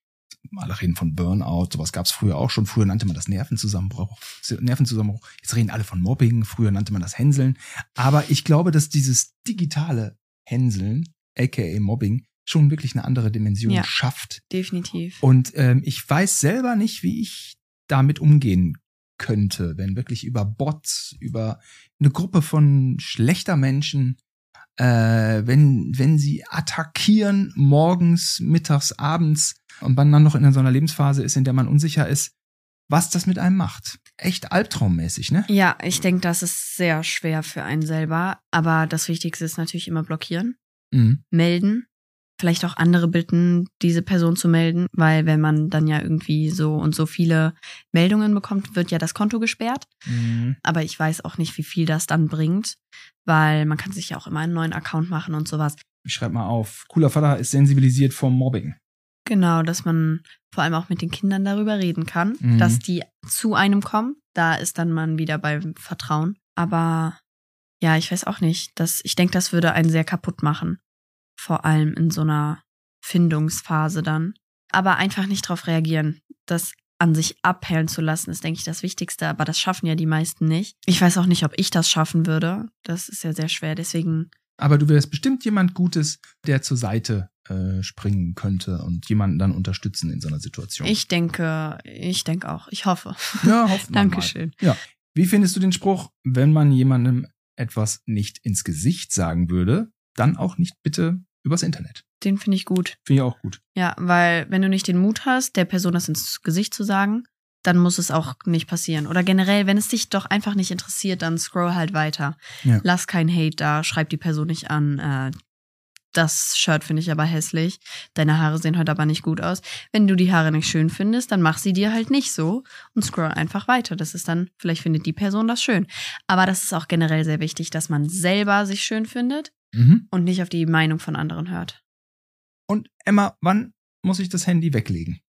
[SPEAKER 1] alle reden von Burnout, sowas gab es früher auch schon. Früher nannte man das Nervenzusammenbruch. Nervenzusammenbruch. Jetzt reden alle von Mobbing. Früher nannte man das Hänseln. Aber ich glaube, dass dieses digitale Hänseln, aka Mobbing, schon wirklich eine andere Dimension
[SPEAKER 2] Ja.
[SPEAKER 1] schafft.
[SPEAKER 2] Definitiv.
[SPEAKER 1] Und ähm, ich weiß selber nicht, wie ich damit umgehen könnte, wenn wirklich über Bots, über eine Gruppe von schlechter Menschen, äh, wenn, wenn sie attackieren morgens, mittags, abends und man dann noch in so einer Lebensphase ist, in der man unsicher ist, was das mit einem macht. Echt albtraummäßig, ne?
[SPEAKER 2] Ja, ich denke, das ist sehr schwer für einen selber. Aber das Wichtigste ist natürlich immer blockieren,
[SPEAKER 1] Mhm.
[SPEAKER 2] melden, vielleicht auch andere bitten, diese Person zu melden, weil wenn man dann ja irgendwie so und so viele Meldungen bekommt, wird ja das Konto gesperrt.
[SPEAKER 1] Mhm.
[SPEAKER 2] Aber ich weiß auch nicht, wie viel das dann bringt, weil man kann sich ja auch immer einen neuen Account machen und sowas.
[SPEAKER 1] Ich schreibe mal auf. Cooler Vater ist sensibilisiert vor Mobbing.
[SPEAKER 2] Genau, dass man vor allem auch mit den Kindern darüber reden kann,
[SPEAKER 1] Mhm.
[SPEAKER 2] dass die zu einem kommen. Da ist dann man wieder beim Vertrauen. Aber ja, ich weiß auch nicht. Das, ich denke, das würde einen sehr kaputt machen. Vor allem in so einer Findungsphase dann. Aber einfach nicht drauf reagieren. Das an sich abhellen zu lassen, ist, denke ich, das Wichtigste. Aber das schaffen ja die meisten nicht. Ich weiß auch nicht, ob ich das schaffen würde. Das ist ja sehr schwer. Deswegen,
[SPEAKER 1] Aber du wärst bestimmt jemand Gutes, der zur Seite äh, springen könnte und jemanden dann unterstützen in so einer Situation.
[SPEAKER 2] ich denke, ich denke auch. Ich hoffe.
[SPEAKER 1] ja, hoffen wir mal.
[SPEAKER 2] Dankeschön.
[SPEAKER 1] Wie findest du den Spruch, wenn man jemandem etwas nicht ins Gesicht sagen würde, dann auch nicht bitte übers Internet?
[SPEAKER 2] Den finde ich gut.
[SPEAKER 1] Finde ich auch gut.
[SPEAKER 2] Ja, weil wenn du nicht den Mut hast, der Person das ins Gesicht zu sagen, dann muss es auch nicht passieren. Oder generell, wenn es dich doch einfach nicht interessiert, dann scroll halt weiter.
[SPEAKER 1] Ja.
[SPEAKER 2] Lass kein Hate da, schreib die Person nicht an. Äh, das Shirt finde ich aber hässlich. Deine Haare sehen heute aber nicht gut aus. Wenn du die Haare nicht schön findest, dann mach sie dir halt nicht so und scroll einfach weiter. Das ist dann, vielleicht findet die Person das schön. Aber das ist auch generell sehr wichtig, dass man selber sich schön findet
[SPEAKER 1] Mhm.
[SPEAKER 2] und nicht auf die Meinung von anderen hört.
[SPEAKER 1] Und Emma, wann muss ich das Handy weglegen?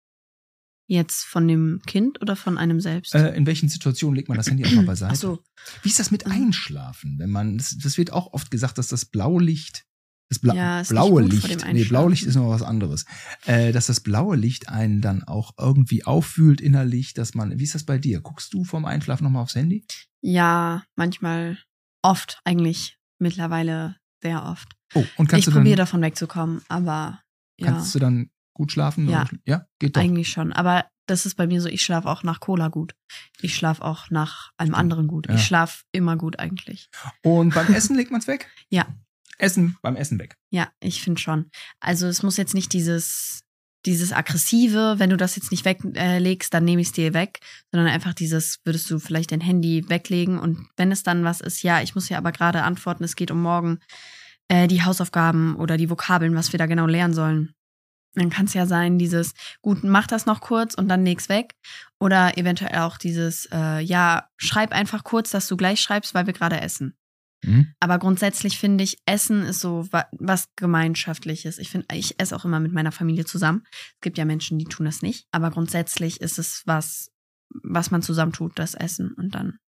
[SPEAKER 2] Jetzt von dem Kind oder von einem selbst?
[SPEAKER 1] Äh, in welchen Situationen legt man das Handy auch mal beiseite?
[SPEAKER 2] Ach so.
[SPEAKER 1] Wie ist das mit Einschlafen? Wenn man, das, das wird auch oft gesagt, dass das blaue Licht, das Bla
[SPEAKER 2] Ja,
[SPEAKER 1] blaue Licht, nee. Blaulicht ist noch was anderes, äh, dass das blaue Licht einen dann auch irgendwie auffühlt innerlich, dass man, wie ist das bei dir? Guckst du vorm Einschlafen nochmal aufs Handy?
[SPEAKER 2] Ja, manchmal oft eigentlich. Mittlerweile sehr oft.
[SPEAKER 1] Oh, und kannst
[SPEAKER 2] ich
[SPEAKER 1] du dann,
[SPEAKER 2] probiere davon wegzukommen, aber ja,
[SPEAKER 1] kannst du dann gut schlafen?
[SPEAKER 2] Ja.
[SPEAKER 1] Oder- Ja, geht doch.
[SPEAKER 2] eigentlich schon. Aber das ist bei mir so, ich schlafe auch nach Cola gut. Ich schlafe auch nach allem anderen gut.
[SPEAKER 1] Ja.
[SPEAKER 2] Ich schlafe immer gut eigentlich.
[SPEAKER 1] Und beim Essen legt man es weg?
[SPEAKER 2] Ja.
[SPEAKER 1] Essen, beim Essen weg.
[SPEAKER 2] Ja, ich finde schon. Also es muss jetzt nicht dieses, dieses aggressive, wenn du das jetzt nicht weglegst, äh, dann nehme ich es dir weg, sondern einfach dieses, würdest du vielleicht dein Handy weglegen und wenn es dann was ist, ja, ich muss ja aber gerade antworten, es geht um morgen äh, die Hausaufgaben oder die Vokabeln, was wir da genau lernen sollen. Dann kann es ja sein, dieses, gut, mach das noch kurz und dann leg's weg. Oder eventuell auch dieses, äh, ja, schreib einfach kurz, dass du gleich schreibst, weil wir gerade essen.
[SPEAKER 1] Mhm.
[SPEAKER 2] Aber grundsätzlich finde ich, Essen ist so wa was Gemeinschaftliches. Ich finde, ich esse auch immer mit meiner Familie zusammen. Es gibt ja Menschen, die tun das nicht. Aber grundsätzlich ist es was, was man zusammen tut, das Essen. Und dann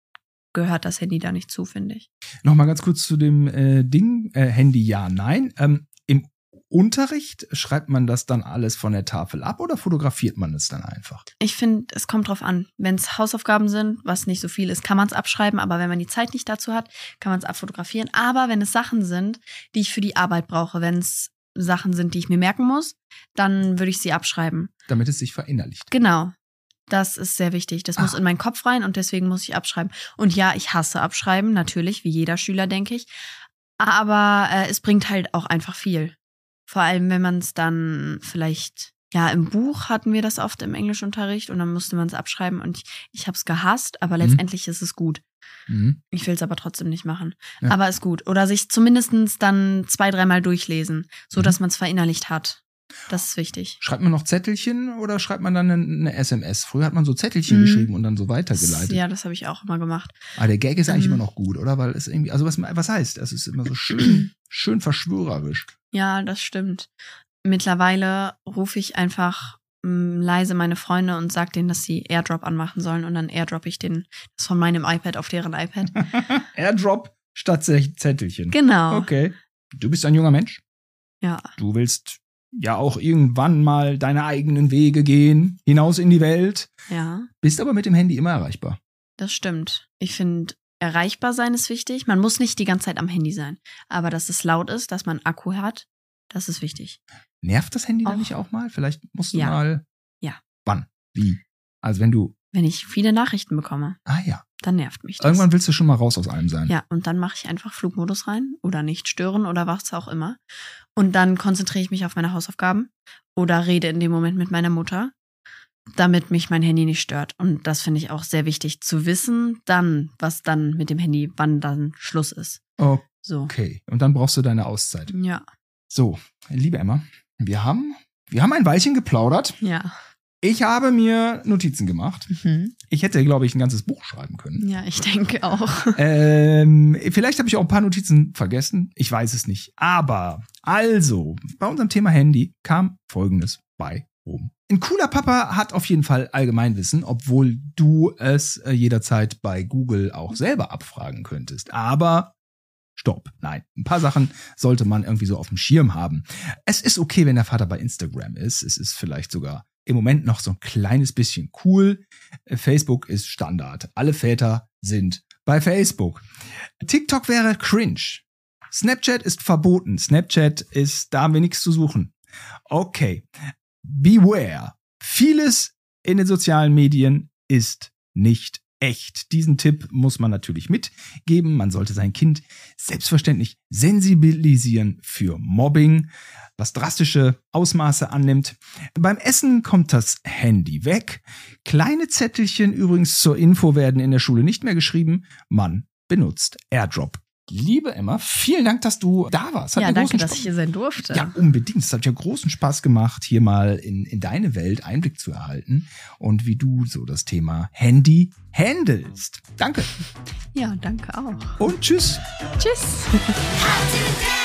[SPEAKER 2] gehört das Handy da nicht zu, finde ich.
[SPEAKER 1] Nochmal ganz kurz zu dem äh, Ding, äh, Handy ja, nein. Ähm, Unterricht schreibt man das dann alles von der Tafel ab oder fotografiert man es dann einfach?
[SPEAKER 2] Ich finde, es kommt drauf an. Wenn es Hausaufgaben sind, was nicht so viel ist, kann man es abschreiben. Aber wenn man die Zeit nicht dazu hat, kann man es abfotografieren. Aber wenn es Sachen sind, die ich für die Arbeit brauche, wenn es Sachen sind, die ich mir merken muss, dann würde ich sie abschreiben.
[SPEAKER 1] Damit es sich verinnerlicht.
[SPEAKER 2] Genau. Das ist sehr wichtig. Das muss
[SPEAKER 1] Ah.
[SPEAKER 2] in meinen Kopf rein und deswegen muss ich abschreiben. Und ja, ich hasse abschreiben, natürlich, wie jeder Schüler, denke ich. Aber äh, es bringt halt auch einfach viel. Vor allem, wenn man es dann vielleicht, ja, im Buch hatten wir das oft im Englischunterricht und dann musste man es abschreiben und ich, ich habe es gehasst, aber
[SPEAKER 1] Mhm.
[SPEAKER 2] letztendlich ist es gut.
[SPEAKER 1] Mhm.
[SPEAKER 2] Ich will es aber trotzdem nicht machen.
[SPEAKER 1] Ja.
[SPEAKER 2] Aber ist gut. Oder sich zumindestens dann zwei, dreimal durchlesen, so
[SPEAKER 1] Mhm.
[SPEAKER 2] dass man es verinnerlicht hat. Das ist wichtig.
[SPEAKER 1] Schreibt man noch Zettelchen oder schreibt man dann eine, eine SMS? Früher hat man so Zettelchen
[SPEAKER 2] Mhm.
[SPEAKER 1] geschrieben und dann so
[SPEAKER 2] Das,
[SPEAKER 1] weitergeleitet.
[SPEAKER 2] ja, das habe ich auch immer gemacht.
[SPEAKER 1] Aber der Gag ist eigentlich
[SPEAKER 2] Ähm.
[SPEAKER 1] immer noch gut, oder? Weil es irgendwie, also was, was heißt? Es ist immer so schön, schön verschwörerisch.
[SPEAKER 2] Ja, das stimmt. Mittlerweile rufe ich einfach mm, leise meine Freunde und sage denen, dass sie Airdrop anmachen sollen und dann airdrop ich den das von meinem iPad auf deren iPad.
[SPEAKER 1] Airdrop statt Ze- Zettelchen.
[SPEAKER 2] Genau.
[SPEAKER 1] Okay. Du bist ein junger Mensch.
[SPEAKER 2] Ja.
[SPEAKER 1] Du willst ja auch irgendwann mal deine eigenen Wege gehen, hinaus in die Welt.
[SPEAKER 2] Ja,
[SPEAKER 1] Bist aber mit dem Handy immer erreichbar.
[SPEAKER 2] das stimmt. Ich finde, erreichbar sein ist wichtig. Man muss nicht die ganze Zeit am Handy sein. Aber dass es laut ist, dass man Akku hat, das ist wichtig.
[SPEAKER 1] Nervt das Handy dann
[SPEAKER 2] Auch.
[SPEAKER 1] nicht auch mal? Vielleicht musst du
[SPEAKER 2] Ja.
[SPEAKER 1] mal.
[SPEAKER 2] Ja.
[SPEAKER 1] Wann? Wie? Also wenn du.
[SPEAKER 2] Wenn ich viele Nachrichten bekomme,
[SPEAKER 1] Ah ja.
[SPEAKER 2] dann nervt mich das.
[SPEAKER 1] Irgendwann willst du schon mal raus aus allem sein.
[SPEAKER 2] Ja, und dann mache ich einfach Flugmodus rein oder nicht stören oder was auch immer. Und dann konzentriere ich mich auf meine Hausaufgaben oder rede in dem Moment mit meiner Mutter, damit mich mein Handy nicht stört. Und das finde ich auch sehr wichtig zu wissen, dann, was dann mit dem Handy, wann dann Schluss ist. So.
[SPEAKER 1] Okay. Und dann brauchst du deine Auszeit.
[SPEAKER 2] Ja.
[SPEAKER 1] So, liebe Emma, Wir haben, wir haben ein Weilchen geplaudert.
[SPEAKER 2] Ja.
[SPEAKER 1] Ich habe mir Notizen gemacht.
[SPEAKER 2] Mhm.
[SPEAKER 1] Ich hätte, glaube ich, ein ganzes Buch schreiben können.
[SPEAKER 2] Ja, ich denke auch.
[SPEAKER 1] Ähm, vielleicht habe ich auch ein paar Notizen vergessen. Ich weiß es nicht. Aber also, bei unserem Thema Handy kam Folgendes bei rum. Ein cooler Papa hat auf jeden Fall Allgemeinwissen, obwohl du es äh, jederzeit bei Google auch selber abfragen könntest. Aber stopp. Nein, ein paar Sachen sollte man irgendwie so auf dem Schirm haben. Es ist okay, wenn der Vater bei Instagram ist. Es ist vielleicht sogar im Moment noch so ein kleines bisschen cool. Facebook ist Standard. Alle Väter sind bei Facebook. TikTok wäre cringe. Snapchat ist verboten. Snapchat ist, da haben wir nichts zu suchen. Okay. Beware. Vieles in den sozialen Medien ist nicht echt. Diesen Tipp muss man natürlich mitgeben. Man sollte sein Kind selbstverständlich sensibilisieren für Mobbing, was drastische Ausmaße annimmt. Beim Essen kommt das Handy weg. Kleine Zettelchen übrigens zur Info werden in der Schule nicht mehr geschrieben. Man benutzt AirDrop. Liebe Emma, vielen Dank, dass du da warst. Hat
[SPEAKER 2] ja, danke, dass ich hier sein durfte.
[SPEAKER 1] ja, unbedingt. Es hat ja großen Spaß gemacht, hier mal in, in deine Welt Einblick zu erhalten und wie du so das Thema Handy handelst. Danke
[SPEAKER 2] ja danke auch.
[SPEAKER 1] und tschüss.
[SPEAKER 2] Tschüss.